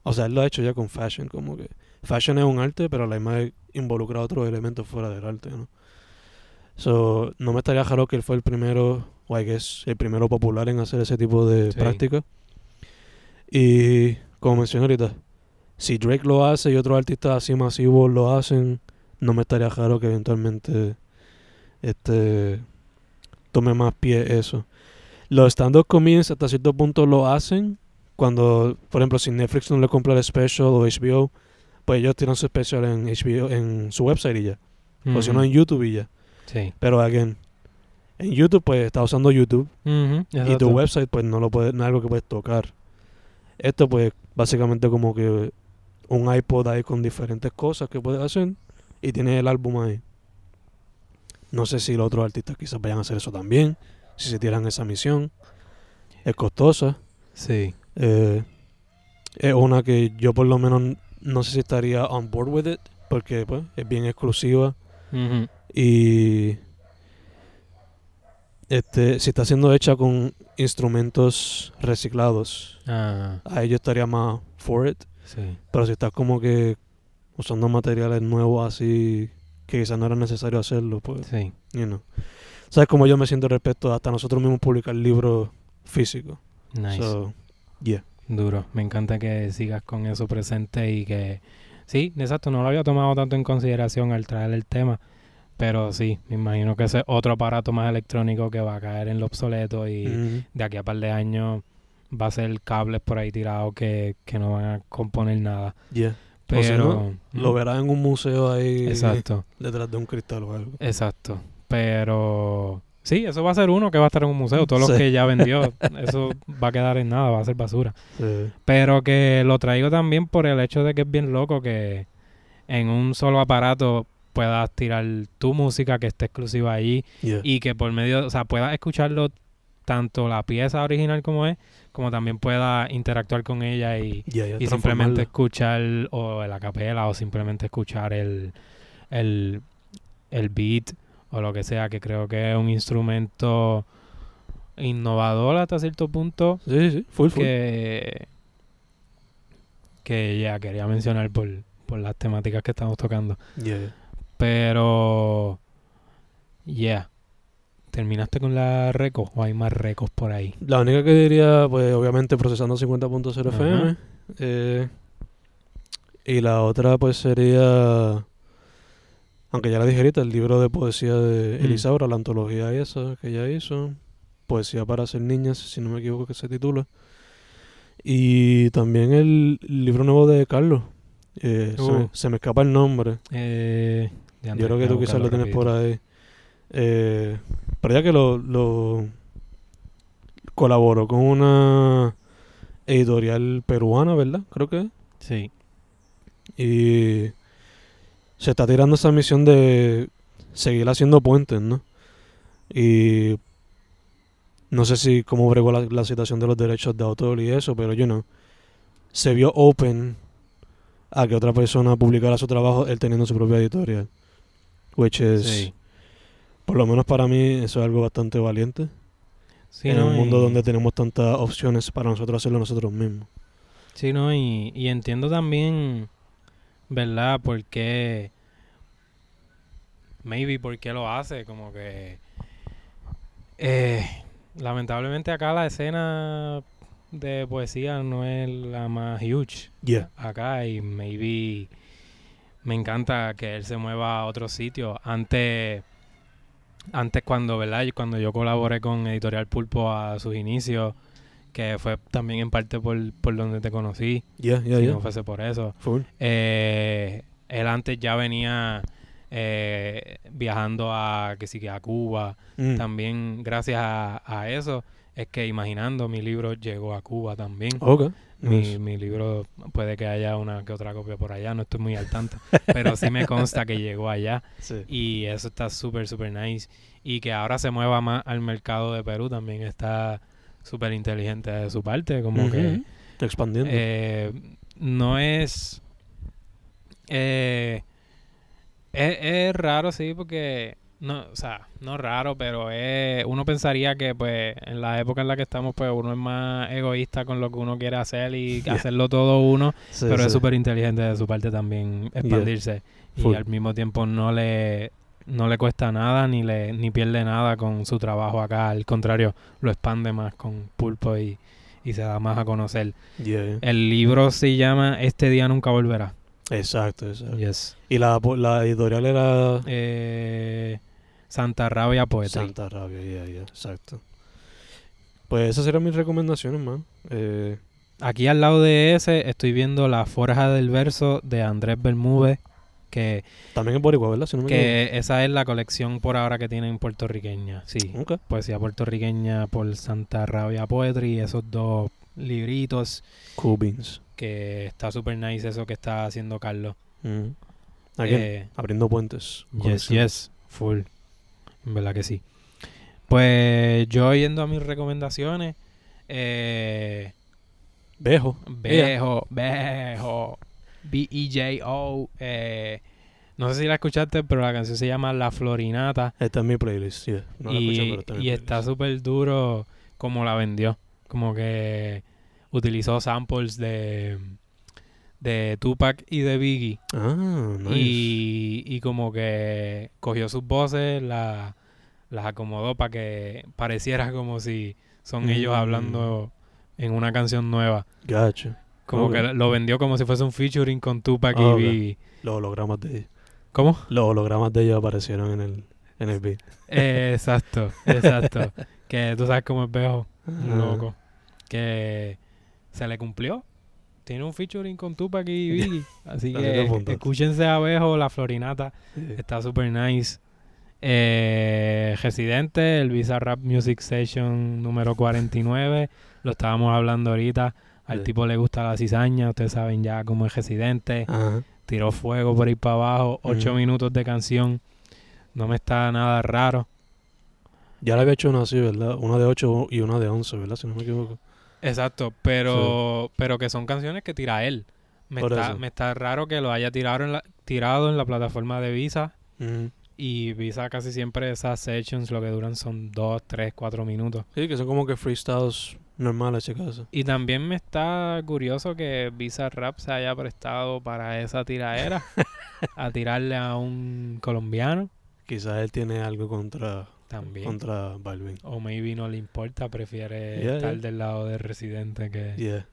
O sea, él lo ha hecho ya con fashion, como que... Fashion es un arte, pero la misma vez involucra otros elementos fuera del arte, ¿no? So, no me estaría raro que él fue el primero, o I guess, el primero popular en hacer ese tipo de Sí. práctica. Y, como mencioné ahorita, si Drake lo hace y otros artistas así masivos lo hacen, no me estaría raro que eventualmente este tome más pie eso. Los stand-up comedians hasta cierto punto lo hacen cuando, por ejemplo, si Netflix no le compra el special o HBO, pues ellos tiran su special en HBO, en su website y ya. O si no, en. YouTube y ya. Sí. Pero, again, en YouTube, pues está usando YouTube y exacto. tu website, pues no lo puedes, no es algo que puedes tocar. Esto, pues, básicamente como que un iPod ahí con diferentes cosas que puedes hacer y tienes el álbum ahí. No sé si los otros artistas quizás vayan a hacer eso también, si se tiran esa misión. Es costosa. Sí. Eh, es una que yo por lo menos no sé si estaría on board with it, porque pues es bien exclusiva y este si está siendo hecha con instrumentos reciclados, Ah, ahí yo estaría más for it, sí. pero si estás como que usando materiales nuevos así que quizás no era necesario hacerlo, pues, Sí. you know. ¿Sabes cómo yo me siento respecto a hasta nosotros mismos publicar libros físicos? Nice. So, yeah. Duro. Me encanta que sigas con eso presente y que... Sí, exacto. No lo había tomado tanto en consideración al traer el tema. Pero sí, me imagino que ese es otro aparato más electrónico que va a caer en lo obsoleto y de aquí a par de años va a ser cables por ahí tirados que, que no van a componer nada. Yeah. O Pero... no, Lo verás en un museo ahí Exacto. detrás de un cristal o algo. Exacto. Pero sí, eso va a ser uno que va a estar en un museo. Todos los Sí. que ya vendió, eso va a quedar en nada, va a ser basura. Sí. Pero que lo traigo también por el hecho de que es bien loco que en un solo aparato puedas tirar tu música que esté exclusiva ahí Yeah. y que por medio, o sea, puedas escucharlo tanto la pieza original como es, como también puedas interactuar con ella y, Yeah, yeah, y simplemente escuchar o la capela o simplemente escuchar el, el, el beat o lo que sea, que creo que es un instrumento innovador hasta cierto punto Sí, sí, sí. Full, full. que que ya quería mencionar por, por las temáticas que estamos tocando. Yeah. Pero, yeah. ¿Terminaste con la reco o hay más recos por ahí? La única que diría, pues obviamente procesando 50.0 Ajá. FM. eh, y la otra, pues sería. Aunque ya la dije ahorita, el libro de poesía de Mm. Elisaura, la antología esa que ella hizo. Poesía para hacer niñas, si no me equivoco que se titula. Y también el libro nuevo de Carlos. eh, se, me, Uh. se me escapa el nombre. Eh, Yo creo que tú quizás lo tienes por ahí. Eh, pero ya que lo, lo colaboró con una editorial peruana, ¿verdad? Creo que. Sí. Y se está tirando esa misión de seguir haciendo puentes, ¿no? Y no sé si cómo bregó la, la situación de los derechos de autor y eso, pero yo no. Se vio open a que otra persona publicara su trabajo él teniendo su propia editorial. Which is, Sí. por lo menos para mí, eso es algo bastante valiente. Sí, en ¿no? un mundo Y- donde tenemos tantas opciones para nosotros hacerlo nosotros mismos. Sí, ¿no? Y, y entiendo también, ¿verdad? Por qué, maybe por qué lo hace, como que, eh, lamentablemente acá la escena de poesía no es la más huge Yeah. acá y maybe me encanta que él se mueva a otros sitios. Antes, antes cuando, ¿verdad? Cuando yo colaboré con Editorial Pulpo a sus inicios, que fue también en parte por, por donde te conocí, Yeah, yeah, si yeah. no fuese por eso. Full. Eh, él antes ya venía eh, viajando a, que sí, que a Cuba. Mm. También gracias a, a eso es que Imaginando mi libro llegó a Cuba también. Ok. Mi, mi libro puede que haya una que otra copia por allá, no estoy muy al tanto, pero sí me consta que llegó allá Sí. y eso está súper, súper nice. Y que ahora se mueva más al mercado de Perú también está súper inteligente de su parte, como que. Expandiendo. eh, no es, eh, es... Es raro, sí, porque... No, o sea, no raro, pero es, uno pensaría que pues en la época en la que estamos pues uno es más egoísta con lo que uno quiere hacer y Yeah. hacerlo todo uno, Sí, pero es súper inteligente de su parte también expandirse y al mismo tiempo no le no le cuesta nada ni le ni pierde nada con su trabajo acá, al contrario, lo expande más con Pulpo y, y se da más a conocer. Yeah. El libro se llama Este día nunca volverá. Exacto, exacto. Yes. Y la, la editorial era Eh, Santa Rabia Poetry. Santa Rabia, yeah, yeah, exacto. Pues esas eran mis recomendaciones, man. Eh, Aquí al lado de ese estoy viendo La Forja del Verso de Andrés Bermúdez, que, también en Boricua, ¿verdad? Si no me que esa es la colección por ahora que tienen puertorriqueña. Sí, equivoco. Ok. poesía puertorriqueña por Santa Rabia Poetry, esos dos libritos beans. que está super nice eso que está haciendo Carlos. Mm. Again, Eh, abriendo puentes. yes, yes, full. En verdad que sí. Pues yo yendo a mis recomendaciones, eh, Bejo. Bejo, Bejo, B-E-J-O. eh, no sé si la escuchaste, pero la canción se llama La Florinata. Está en mi playlist, yeah. No la y escuché, pero está en mi y está playlist. súper duro como la vendió. Como que utilizó samples de, de Tupac y de Biggie. Ah, nice. Y, y como que cogió sus voces, la- las acomodó para que pareciera como si son ellos Mm. hablando en una canción nueva. Gotcha. Como que lo vendió como si fuese un featuring con Tupac Ah, y ok. Biggie. Los hologramas de ella. ¿Cómo? Los hologramas de ella aparecieron en el, en el beat. Eh, exacto, exacto. que tú sabes cómo es Bejo, un Ah. loco. Que se le cumplió. Tiene un featuring con Tupac y Biggie. Así que escúchense a Bejo, la Florinata. Sí. Está super nice. Eh, Residente, el Visa Rap Music Session número 49. Lo estábamos hablando ahorita. Al Sí. tipo le gusta la cizaña. Ustedes saben ya cómo es Residente. Ajá. Tiró fuego por ahí para abajo. Ocho minutos de canción. No me está nada raro. Ya le había hecho una así, ¿verdad? Una de 8 y una de 11, ¿verdad? Si no me equivoco. Exacto, pero pero que son canciones que tira él. Me está, me está raro que lo haya tirado en la, tirado en la plataforma de Visa. Y Visa casi siempre esas sessions lo que duran son 2, 3, 4 minutos. Sí, que son como que freestyles normales, si acaso. Y también me está curioso que Visa Rap se haya prestado para esa tiraera. a tirarle a un colombiano Quizás él tiene algo contra, también. contra Balvin. O maybe no le importa, prefiere Yeah, estar yeah. del lado del residente que... Yeah.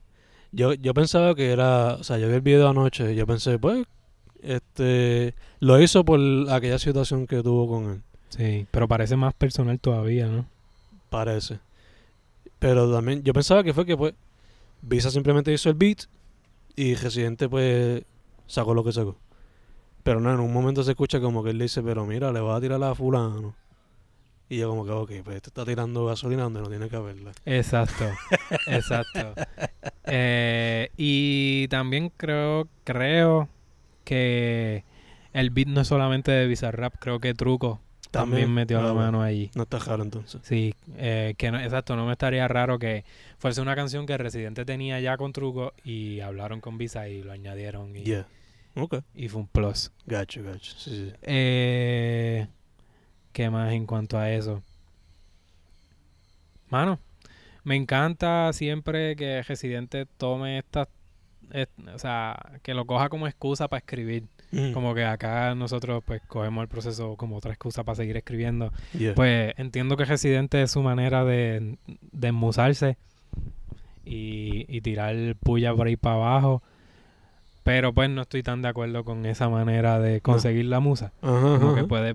Yo, yo pensaba que era, o sea, yo vi el video anoche y yo pensé, pues, este, lo hizo por aquella situación que tuvo con él, Sí, pero parece más personal todavía, ¿no? parece. Pero también, yo pensaba que fue que, pues, Visa simplemente hizo el beat y Residente, pues, sacó lo que sacó. Pero no, en un momento se escucha como que él dice, pero mira, le va a tirar a fulano. Y yo como que, ok, pues, este está tirando gasolina donde no tiene que haberla. Exacto, exacto. Eh, y también creo, creo que el beat no es solamente de Bizarrap, creo que Truco también, metió ah, la bueno, mano allí. No está raro entonces. Sí, eh, que no, exacto, no me estaría raro que fuese una canción que Residente tenía ya con Truco y hablaron con Visa y lo añadieron y, Yeah. Ok. y fue un plus. Gacho, gacho. Sí, sí. Eh, ¿Qué más en cuanto a eso? Mano, me encanta siempre que Residente tome estas, est- o sea, que lo coja como excusa para escribir. Mm, Como que acá nosotros pues cogemos el proceso como otra excusa para seguir escribiendo. yeah. Pues entiendo que Residente es su manera de, de enmusarse y, y tirar puya por ahí para abajo. Pero pues no estoy tan de acuerdo con esa manera de conseguir la musa. Ajá, Como que puede,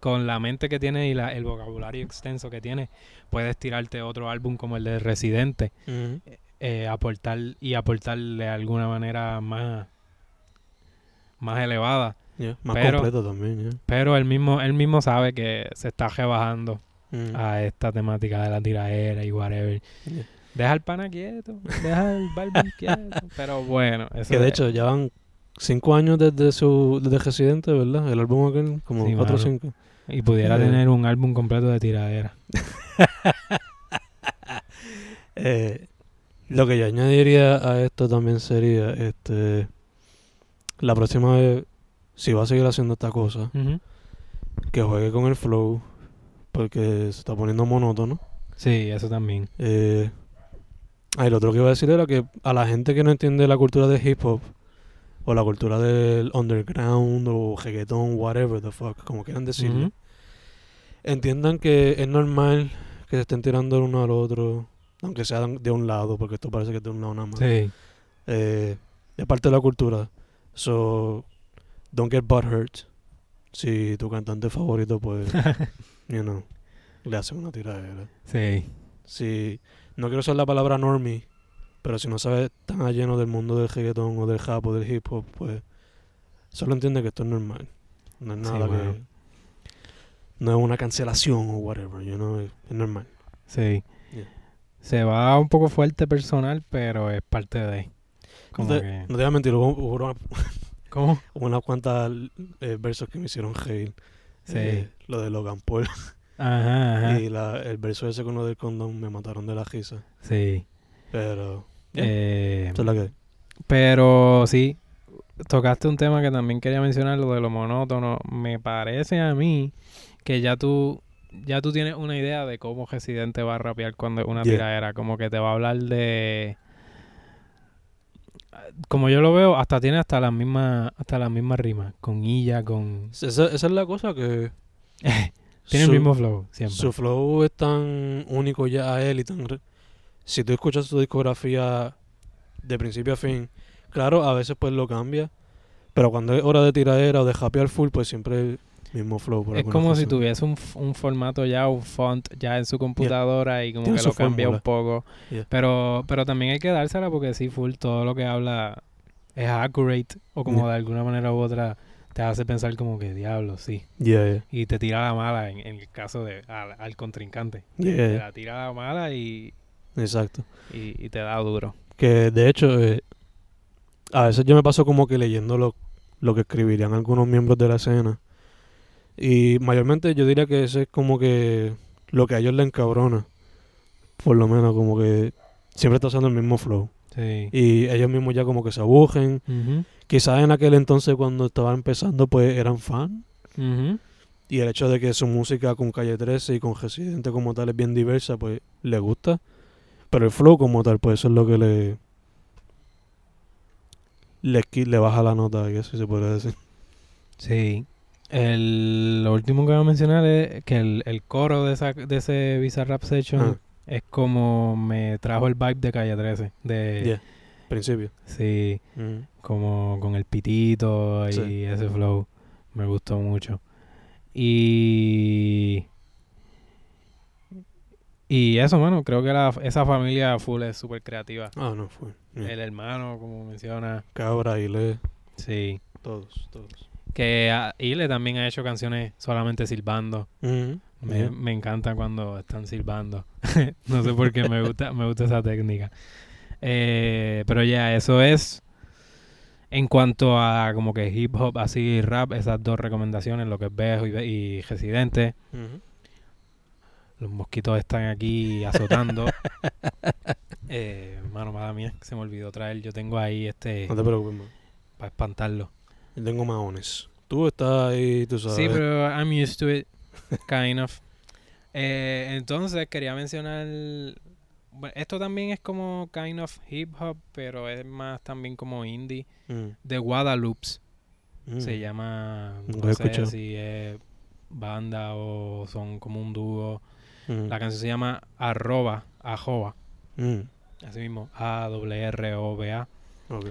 con la mente que tiene y la- el vocabulario extenso que tiene, puedes tirarte otro álbum como el de Residente, eh, aportar y aportarle de alguna manera más, más elevada. Yeah, Más Pero- completo también, yeah. Pero él mismo, él mismo sabe que se está rebajando Mm, a esta temática de la tiraera y whatever. yeah. Deja el pana quieto, deja el Barbie quieto. Pero bueno, eso Que de es- hecho ya van cinco años desde su desde Residente, ¿verdad? El álbum aquel, como Sí, cuatro o cinco. Y pudiera eh, tener un álbum completo de tiradera. Eh, lo que yo añadiría a esto también sería, este, la próxima vez, si va a seguir haciendo esta cosa, que juegue con el flow, porque se está poniendo monótono. Sí, eso también. Eh, ah, y lo otro que iba a decir era que a la gente que no entiende la cultura de hip hop, o la cultura del underground, o reggaeton, whatever the fuck, como quieran decirlo, entiendan que es normal que se estén tirando el uno al otro, aunque sea de un lado, porque esto parece que es de un lado nada más. Sí, Eh, es parte de la cultura. So, don't get butthurt. Si tu cantante favorito, pues, you know, le hace una tiradera. sí. Si, no quiero usar la palabra normie, pero si no sabes tan lleno del mundo del reggaeton o del rap o del hip hop, pues, solo entiende que esto es normal. No es nada que... No es una cancelación o whatever, you know, es, es normal. Sí. Yeah. Se va un poco fuerte personal, pero es parte de. Como no, te, que. no te voy a mentir, hubo, hubo una- ¿Cómo? hubo unas cuantas eh, versos que me hicieron reír. Sí. Eh, lo de Logan Paul. Ajá, ajá. Y la, el verso ese con lo del condón me mataron de la risa. Sí. Pero. Eh, eso es lo que. pero sí, tocaste un tema que también quería mencionar, lo de lo monótono. Me parece a mí que ya tú ya tú tienes una idea de cómo Residente va a rapear cuando es una Yeah. tiradera. Como que te va a hablar de... Como yo lo veo, hasta tiene hasta las mismas hasta las mismas rimas. Con Illa, con... Esa, esa es la cosa que. Tiene su, el mismo flow, siempre. Su flow es tan único ya a él y tan. Si tú escuchas su discografía de principio a fin, claro, a veces pues lo cambia. Pero cuando es hora de tiradera o de happy full, pues siempre mismo flow. por Es como si tuviese un, un formato ya, un font ya en su computadora y como Tiene que lo cambia fórmula. un poco. Yeah. Pero pero también hay que dársela porque sí, full, todo lo que habla es accurate o como Yeah. de alguna manera u otra te hace pensar como que diablo, sí. Y te tira la mala en, en el caso de al, al contrincante. Te la tira la mala y, Exacto. y, y te da duro. Que de hecho, eh, a veces yo me paso como que leyendo lo, lo que escribirían algunos miembros de la escena. Y mayormente yo diría que ese es como que lo que a ellos les encabrona. Por lo menos, como que siempre está usando el mismo flow. Sí. Y ellos mismos ya como que se abujen. Quizás en aquel entonces cuando estaban empezando pues eran fan. ujú. Y el hecho de que su música con Calle 13 y con Residente como tal es bien diversa, pues le gusta. Pero el flow como tal, pues eso es lo que le... Le, le baja la nota, y eso se puede decir. Sí. El, lo último que voy a mencionar es que el, el coro de, esa, de ese Bizarrap Session Ah, es como me trajo el vibe de Calle 13. De, yeah, principio. Sí, Mm. como con el pitito y Sí. ese flow. Me gustó mucho. Y... Y eso, mano, creo que la, esa familia full es súper creativa. Ah, no, fue. yeah. El hermano, como menciona. Cabra, Ile, Sí. todos, todos. Que Ile también ha hecho canciones solamente silbando. Me, me encanta cuando están silbando. no sé por qué me gusta, me gusta esa técnica. Eh, pero ya, eso es en cuanto a como que hip hop, así rap, esas dos recomendaciones, lo que es Bejo y, Residente. Los mosquitos están aquí azotando. eh, mano, mala mía, se me olvidó traer. Yo tengo ahí este No te preocupes, man. para espantarlo. Yo tengo maones. Tú estás ahí, tú sabes. Sí, pero I'm used to it, kind of. Eh, entonces quería mencionar. bueno, esto también es como kind of hip hop, pero es más también como indie. Mm, De Guadalupe. mm. Se llama. No sé escuchado. si es banda o son como un dúo. Mm, La canción se llama Arroba, Ajoba. mm, Así mismo, A-W-R-O-B-A. ok.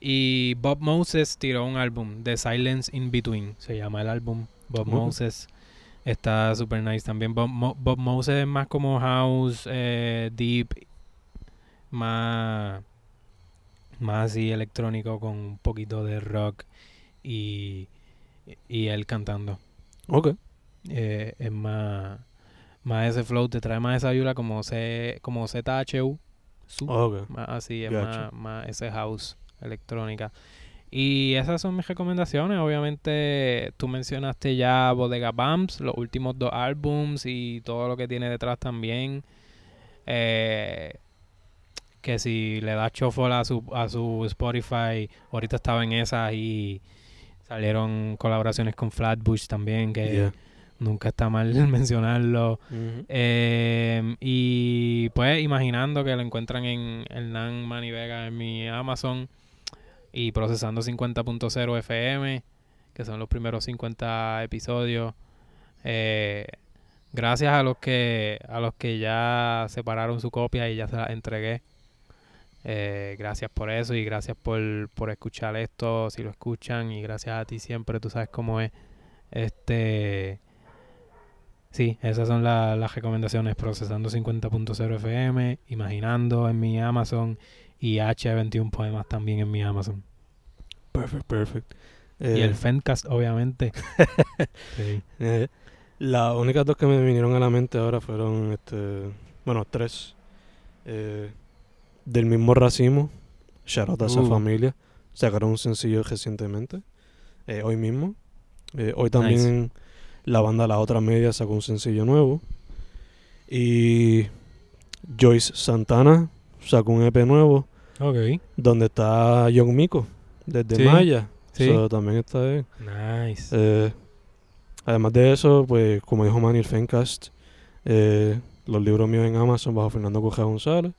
Y Bob Moses tiró un álbum, The Silence in Between, se llama el álbum. Bob. Moses está super nice también. Bob, Mo- Bob Moses es más como house, eh, deep, más, más así electrónico con un poquito de rock y, y él cantando. Ok. Eh, es más, más ese flow, te trae más esa vibra como, C, como ZHU. su- Ok. más así, es Gotcha. más, más ese house electrónica. Y esas son mis recomendaciones. Obviamente, tú mencionaste ya Bodega Bumps, los últimos dos álbums y todo lo que tiene detrás también. Eh, que si le das shuffle a su, a su Spotify, ahorita estaba en esas y salieron colaboraciones con Flatbush también, que Yeah. nunca está mal mencionarlo. Ujú. Eh, y pues imaginando que lo encuentran en el NAN Manny Vega en mi Amazon y procesando 50.0 FM, que son los primeros 50 episodios. Eh, gracias a los que a los que ya separaron su copia y ya se la entregué. Eh, gracias por eso y gracias por, por escuchar esto, si lo escuchan y gracias a ti siempre, tú sabes cómo es. Este Sí, esas son la- las recomendaciones. Procesando 50.0 FM, Imaginando en mi Amazon y H21 Poemas también en mi Amazon. Perfect, perfect. y Eh, el Fencast, obviamente. Sí. eh, las únicas dos que me vinieron a la mente ahora fueron, este, bueno, tres. Eh, del mismo racimo, out a esa Uh. familia. Sacaron un sencillo recientemente, eh, hoy mismo. Eh, hoy también la banda La Otra Media sacó un sencillo nuevo. Y Joyce Santana sacó un EP nuevo Ok. donde está Young Miko desde Sí, Maya. sí. So, también está. Nice. Eh, además de eso, pues como dijo Manny, el Fencast, eh, los libros míos en Amazon bajo Fernando Correa González.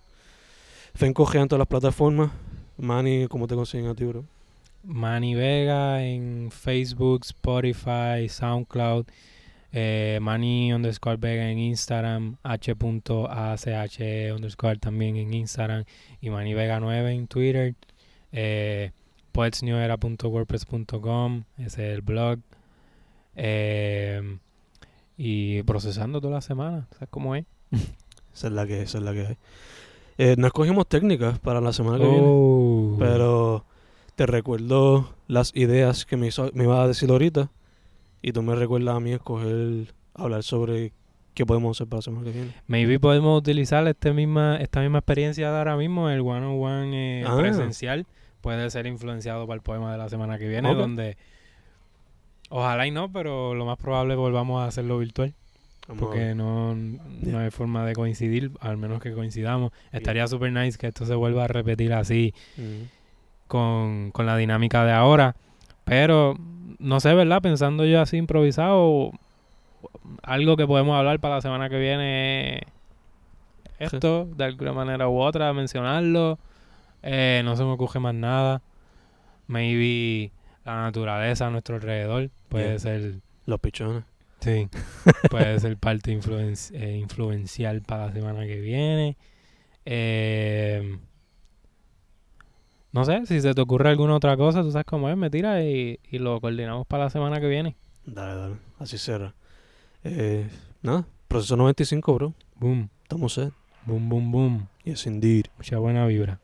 Fen Correa en todas las plataformas. Manny, ¿cómo te consiguen a ti, bro? Manny Vega en Facebook, Spotify, SoundCloud. Eh, Manny underscore Vega en Instagram. H.ACH underscore también en Instagram. Y Manny Vega 9 en Twitter. Eh, poetsnewera.wordpress.com. Ese es el blog. Eh, y procesando toda la semana. ¿Sabes cómo es? Esa es la que, esa es la que hay. Eh, no escogimos técnicas para la semana que viene, Oh. pero te recuerdo las ideas que me, hizo, me iba a decir ahorita y tú me recuerdas a mí escoger, hablar sobre qué podemos hacer para la semana que viene. Maybe podemos utilizar este misma, esta misma experiencia de ahora mismo, el one-on-one eh, Ah. presencial. Puede ser influenciado para el poema de la semana que viene, donde ojalá y no, pero lo más probable volvamos a hacerlo virtual, Vamos porque no, no hay forma de coincidir, al menos que coincidamos. Estaría super nice que esto se vuelva a repetir así Mm. con, con la dinámica de ahora. Pero, no sé, ¿verdad? Pensando yo así improvisado, algo que podemos hablar para la semana que viene es esto, de alguna manera u otra, mencionarlo. Eh, no se me ocurre más nada. Maybe la naturaleza a nuestro alrededor puede Yeah. ser, Los pichones. sí, puede ser parte influen- eh, influencial para la semana que viene. Eh, no sé, si se te ocurre alguna otra cosa, tú sabes cómo es, me tira y, y lo coordinamos para la semana que viene. Dale, dale. Así será. Eh, nada, proceso 95, bro. Boom, Estamos set. boom, boom, boom. Yes, indeed. Mucha buena vibra.